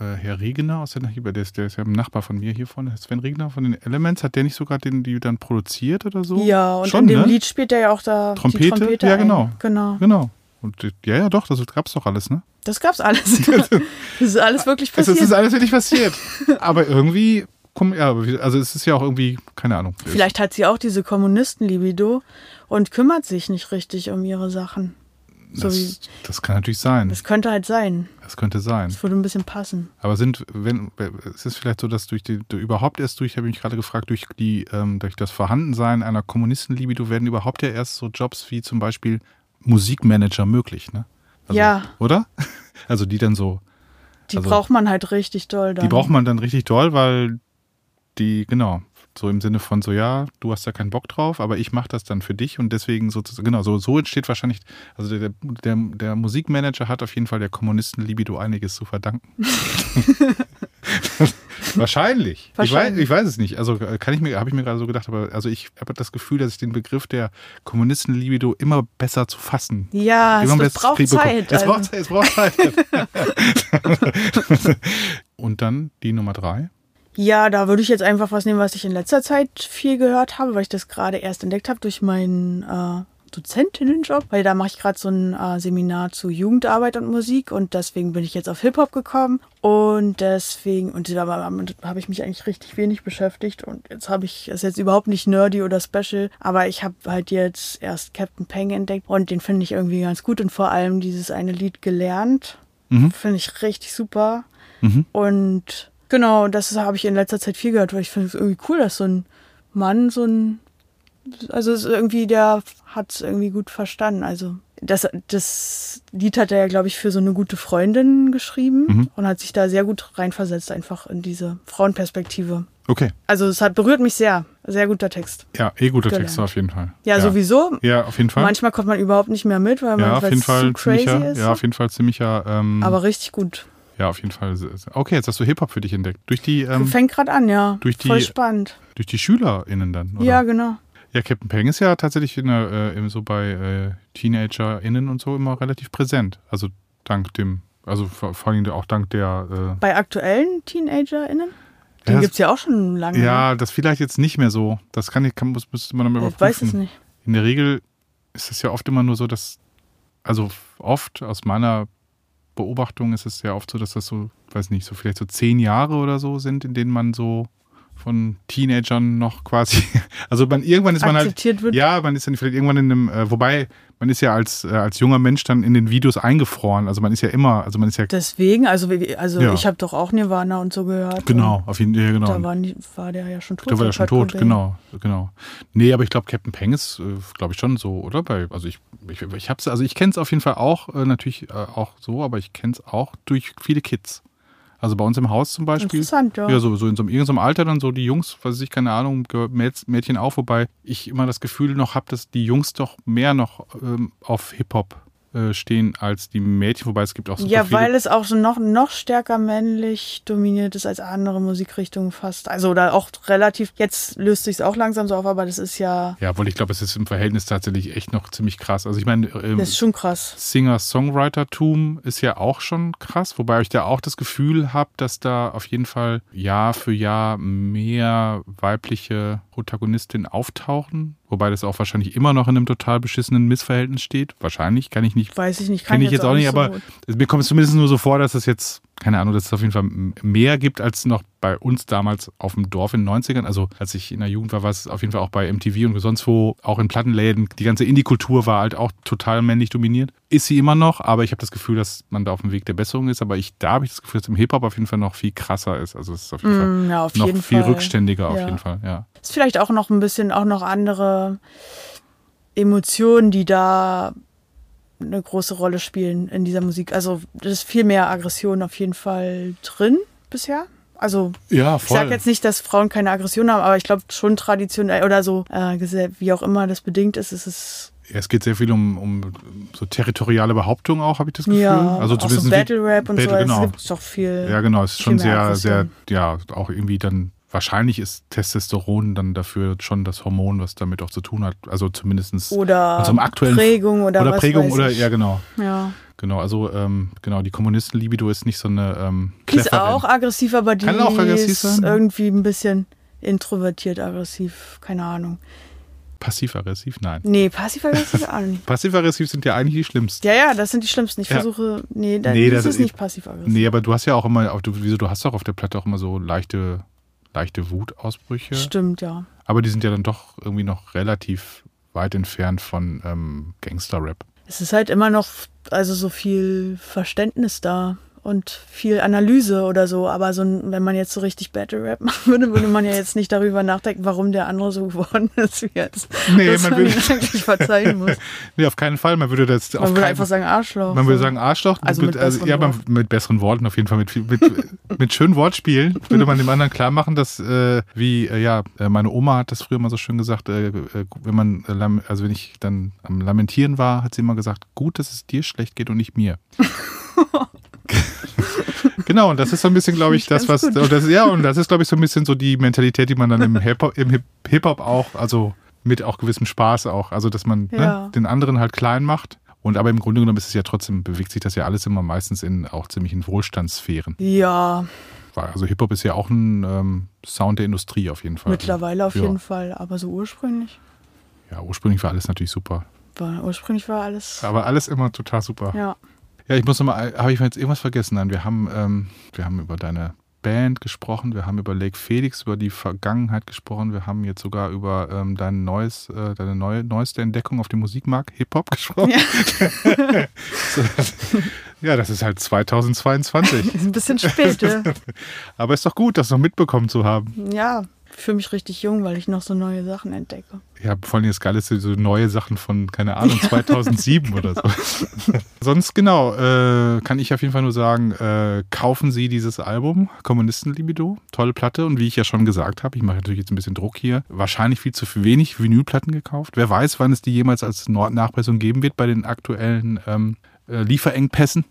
äh, Herr Regner aus der Nachbarn, der ist, der ist ja ein Nachbar von mir hier vorne, Sven Regner von den Elements, hat der nicht sogar den, die dann produziert oder so? Ja, und Schon, in dem ne? Lied spielt er ja auch da Trompete? die Trompete Ja, ein. genau. Genau. Genau. Und ja, ja, doch, das gab's doch alles, ne? Das gab's alles. das ist alles wirklich Es passiert. ist alles wirklich passiert. Aber irgendwie, komm, ja, also es ist ja auch irgendwie, keine Ahnung. Vielleicht hat sie auch diese Kommunisten-Libido und kümmert sich nicht richtig um ihre Sachen. So wie, das, das kann natürlich sein. das könnte halt sein. Das könnte sein. Das würde ein bisschen passen. Aber sind, wenn, es ist vielleicht so, dass durch die, du überhaupt erst durch, habe ich mich gerade gefragt, durch die, ähm, durch das Vorhandensein einer Kommunistenlibido werden überhaupt ja erst so Jobs wie zum Beispiel Musikmanager möglich, ne? Also, Ja. Oder? Also die dann so, Die Also- braucht man halt richtig doll dann. die braucht man dann richtig doll, weil die, genau, so im Sinne von so, ja, du hast da keinen Bock drauf, aber ich mache das dann für dich und deswegen sozusagen, genau, so, so entsteht wahrscheinlich, also der, der, der Musikmanager hat auf jeden Fall der Kommunisten-Libido einiges zu verdanken. wahrscheinlich. Ich, weiß, Wahrscheinlich. ich weiß es nicht. Also äh, kann ich mir, habe ich mir gerade so gedacht, aber also ich habe das Gefühl, dass ich den Begriff der Kommunisten-Libido immer besser zu fassen Ja, es, es braucht bekommen. Zeit. Es braucht Zeit. Es braucht Zeit. Und dann die Nummer drei. Ja, da würde ich jetzt einfach was nehmen, was ich in letzter Zeit viel gehört habe, weil ich das gerade erst entdeckt habe durch meinen äh, Dozentinnenjob, weil da mache ich gerade so ein äh, Seminar zu Jugendarbeit und Musik und deswegen bin ich jetzt auf Hip-Hop gekommen. Und deswegen, und damit habe ich mich eigentlich richtig wenig beschäftigt und jetzt habe ich, ist jetzt überhaupt nicht nerdy oder special, aber ich habe halt jetzt erst Captain Peng entdeckt und den finde ich irgendwie ganz gut und vor allem dieses eine Lied gelernt, finde ich richtig super. Und genau, das habe ich in letzter Zeit viel gehört, weil ich finde es irgendwie cool, dass so ein Mann so ein also es ist irgendwie, der hat es irgendwie gut verstanden. Also das, das Lied hat er ja, glaube ich, für so eine gute Freundin geschrieben und hat sich da sehr gut reinversetzt, einfach in diese Frauenperspektive. Okay. Also es hat berührt mich sehr. Sehr guter Text. Ja, eh guter. Text auf jeden Fall. Ja, sowieso. Ja, auf jeden Fall. Manchmal kommt man überhaupt nicht mehr mit, weil man ja, auf weil jeden Fall zu crazy ziemlicher. ist. Ja, auf jeden Fall ziemlicher. Ähm, Aber richtig gut. Ja, auf jeden Fall. Okay, jetzt hast du Hip-Hop für dich entdeckt. Durch die, ähm, Fängt gerade an, ja. durch die- Voll spannend. durch die SchülerInnen dann, oder? Ja, genau. Ja, Captain Peng ist ja tatsächlich in der, äh, so bei äh, TeenagerInnen und so immer relativ präsent. Also dank dem, also vor, vor allem auch dank der. Bei aktuellen TeenagerInnen? Äh, Den ja, gibt es ja auch schon lange. ne? ja, das vielleicht jetzt nicht mehr so. Das kann ich, kann, muss, müsste man dann mal ich weiß es überprüfen. nicht. In der Regel ist es ja oft immer nur so, dass, also oft aus meiner Beobachtung ist es ja oft so, dass das so, weiß nicht, so vielleicht so zehn Jahre oder so sind, in denen man so von Teenagern noch quasi, also man irgendwann ist man halt, wird. ja, man ist dann vielleicht irgendwann in einem, äh, wobei man ist ja als, äh, als junger Mensch dann in den Videos eingefroren, also man ist ja immer, also man ist ja, Deswegen, also, also Ja. ich habe doch auch Nirvana und so gehört. genau, auf jeden Fall, ja, genau. da war, war der ja schon tot. Da war der er schon tot, genau, genau. Nee, aber ich glaube, Captain Peng ist, äh, glaube ich, schon so, oder? Bei, also ich, ich, ich hab's, also ich kenne es auf jeden Fall auch, äh, natürlich äh, auch so, aber ich kenne es auch durch viele Kids. Also bei uns im Haus zum Beispiel. Interessant, ja. Ja, so, so in so einem, irgendeinem Alter dann so die Jungs, weiß ich, keine Ahnung, Mädchen auch, wobei ich immer das Gefühl noch habe, dass die Jungs doch mehr noch ähm, auf Hip-Hop äh, stehen als die Mädchen, wobei es gibt auch super Ja, weil es auch so noch, noch stärker männlich dominiert ist als andere Musikrichtungen fast. Also oder auch relativ, jetzt löst sich es auch langsam so auf, aber das ist ja, ja, obwohl ich glaube, es ist im Verhältnis tatsächlich echt noch ziemlich krass. Also ich meine, ähm, das ist schon krass. Singer-Songwriter-Tum ist ja auch schon krass, wobei ich da auch das Gefühl habe, dass da auf jeden Fall Jahr für Jahr mehr weibliche Protagonistinnen auftauchen. Wobei das auch wahrscheinlich immer noch in einem total beschissenen Missverhältnis steht. Wahrscheinlich, kann ich nicht Weiß ich nicht, kann ich jetzt auch nicht, so aber gut. es- mir kommt es zumindest nur so vor, dass es jetzt, keine Ahnung, dass es auf jeden Fall mehr gibt als noch bei uns damals auf dem Dorf in den 90ern. Also als ich in der Jugend war, war es auf jeden Fall auch bei MTV und sonst wo, auch in Plattenläden. Die ganze Indie-Kultur war halt auch total männlich dominiert. Ist sie immer noch, aber ich habe das Gefühl, dass man da auf dem Weg der Besserung ist. Aber ich, da habe ich das Gefühl, dass im Hip-Hop auf jeden Fall noch viel krasser ist. Also es ist auf jeden Fall Mm, ja, auf noch jeden viel Fall. rückständiger auf Ja. jeden Fall, ja. Ist vielleicht auch noch ein bisschen, auch noch andere Emotionen, die da eine große Rolle spielen in dieser Musik. Also das ist viel mehr Aggression auf jeden Fall drin bisher. Also Ja, ich sage jetzt nicht, dass Frauen keine Aggression haben, aber ich glaube schon traditionell oder so, äh, wie auch immer das bedingt ist, ist es Ja, es geht sehr viel um, um so territoriale Behauptungen auch, habe ich das Gefühl. ja also auch so Battle Rap und so. Battle, genau. Es gibt doch viel. Ja, genau. Es ist schon sehr, sehr, ja, auch irgendwie dann, wahrscheinlich ist Testosteron dann dafür schon das Hormon, was damit auch zu tun hat. Also zumindestens Oder also im aktuellen Prägung oder, oder was Prägung weiß oder, ich. ja, genau. Ja. Genau, also, ähm, genau, die Kommunisten-Libido ist nicht so eine, ähm, Die ist auch aggressiv, aber die Kann auch aggressiv ist sein, ja. irgendwie ein bisschen introvertiert aggressiv. Keine Ahnung. Passiv-aggressiv? Nein. Nee, passiv-aggressiv auch nicht. Passiv-aggressiv sind ja eigentlich die schlimmsten. Ja, ja, das sind die schlimmsten. Ich Ja. versuche. Nee, da, Nee, das, das ist ist- nicht passiv-aggressiv. Nee, aber du hast ja auch immer, auf- du, wieso, du hast doch auf der Platte auch immer so leichte, leichte Wutausbrüche. Stimmt, ja. Aber die sind ja dann doch irgendwie noch relativ weit entfernt von ähm, Gangster-Rap. Es ist halt immer noch, also so viel Verständnis da und viel Analyse oder so. Aber so, ein- wenn man jetzt so richtig Battle Rap machen würde, würde man ja jetzt nicht darüber nachdenken, warum der andere so geworden ist wie jetzt. Nee, man man, ihn eigentlich verzeihen muss. Nee, auf keinen Fall. Man würde das auf Man würde einfach sagen Arschloch. Man würde sagen Arschloch. Also mit besseren ja, man, Worten. mit besseren Worten auf jeden Fall. Mit, viel- mit, mit schönen Wortspielen würde man dem anderen klar machen, dass, äh, wie, äh, ja, äh, meine Oma hat das früher mal so schön gesagt, äh, äh, wenn man, äh, also wenn ich dann am Lamentieren war, hat sie immer gesagt, gut, dass es dir schlecht geht und nicht mir. Genau, und das ist so ein bisschen, glaube ich, das, was, und das, ja, und das ist, glaube ich, so ein bisschen so die Mentalität, die man dann im Hip-Hop Hip- auch, also mit auch gewissem Spaß auch, also dass man Ja. ne, den anderen halt klein macht. Und aber im Grunde genommen ist es ja trotzdem, bewegt sich das ja alles immer meistens in auch ziemlichen Wohlstandssphären. Ja, Also Hip-Hop ist ja auch ein ähm, Sound der Industrie auf jeden Fall. mittlerweile auf ja. jeden Fall. Aber so ursprünglich Ja, ursprünglich war alles natürlich super. war, ursprünglich war alles. Aber alles immer total super. Ja. Ja, ich muss nochmal, habe ich jetzt irgendwas vergessen? Nein, wir haben, ähm, wir haben über deine Band gesprochen, wir haben über Lake Felix, über die Vergangenheit gesprochen, wir haben jetzt sogar über ähm, dein neues, äh, deine neue, neueste Entdeckung auf dem Musikmarkt, Hip-Hop, gesprochen. So, ja, das ist halt 2022. Ist ein bisschen spät, ja. Aber ist doch gut, das noch mitbekommen zu haben. ja. Fühle mich richtig jung, weil ich noch so neue Sachen entdecke. Ja, vor allem das Geile ist so neue Sachen von, keine Ahnung, 2007 oder so. Sonst genau, äh, kann ich auf jeden Fall nur sagen, äh, kaufen Sie dieses Album, Kommunistenlibido, tolle Platte. Und wie ich ja schon gesagt habe, ich mache natürlich jetzt ein bisschen Druck hier, wahrscheinlich viel zu wenig Vinylplatten gekauft. Wer weiß, wann es die jemals als Nachpressung geben wird bei den aktuellen ähm, äh, Lieferengpässen.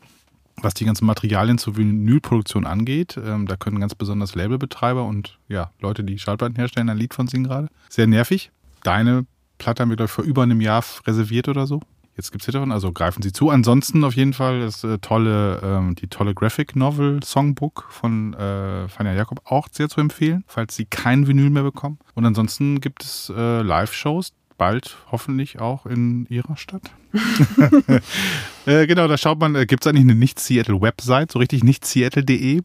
Was die ganzen Materialien zur Vinylproduktion angeht, ähm, da können ganz besonders Labelbetreiber und ja, Leute, die Schallplatten herstellen, ein Lied von singen gerade. Sehr nervig. Deine Platte haben wir, glaube ich, vor über einem Jahr reserviert oder so. Jetzt gibt es hier davon, also greifen Sie zu. Ansonsten auf jeden Fall das äh, tolle, ähm, die tolle Graphic Novel Songbook von äh, Fania Jakob auch sehr zu empfehlen, falls Sie kein Vinyl mehr bekommen. Und ansonsten gibt es äh, Live-Shows, bald hoffentlich auch in Ihrer Stadt. äh, genau, da schaut man, äh, gibt es eigentlich eine Nicht-Seattle-Website, so richtig nicht-seattle.de?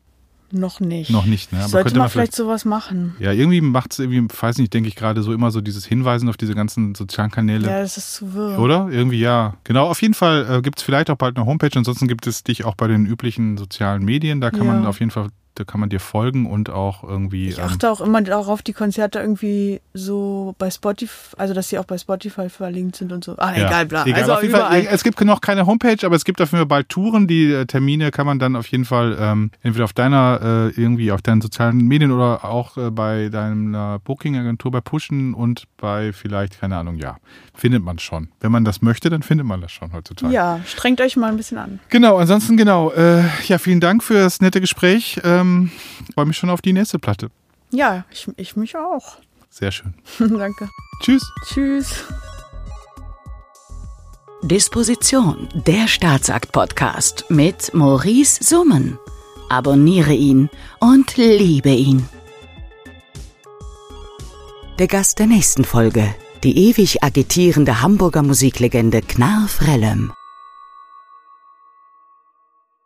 Noch nicht. Noch nicht, ne? Aber Sollte könnte man man vielleicht sowas machen. Ja, irgendwie macht es irgendwie, weiß nicht, denke ich gerade so immer so dieses Hinweisen auf diese ganzen sozialen Kanäle. Ja, das ist zu wirr. Oder? Irgendwie ja. Genau, auf jeden Fall äh, gibt es vielleicht auch bald eine Homepage. Ansonsten gibt es dich auch bei den üblichen sozialen Medien. Da kann man Ja. auf jeden Fall da kann man dir folgen und auch irgendwie. Ich ähm, achte auch immer darauf, die Konzerte irgendwie so bei Spotify, also dass sie auch bei Spotify verlinkt sind und so. Ah, Ja, egal, bla. Egal. Also auf jeden überall. Fall, es gibt noch keine Homepage, aber es gibt dafür bald Touren. Die äh, Termine kann man dann auf jeden Fall ähm, entweder auf deiner, äh, irgendwie auf deinen sozialen Medien oder auch äh, bei deiner Booking-Agentur bei Pushen und bei vielleicht, keine Ahnung, ja, findet man schon. Wenn man das möchte, dann findet man das schon heutzutage. ja, strengt euch mal ein bisschen an. Genau, ansonsten genau. Äh, ja, vielen Dank für das nette Gespräch. Ähm, Freue mich schon auf die nächste Platte. Ja, ich, ich mich auch. Sehr schön. Danke. Tschüss. Tschüss. Disposition, der Staatsakt-Podcast mit Maurice Summen. Abonniere ihn und liebe ihn. Der Gast der nächsten Folge, die ewig agitierende Hamburger Musiklegende Knarr Frellem.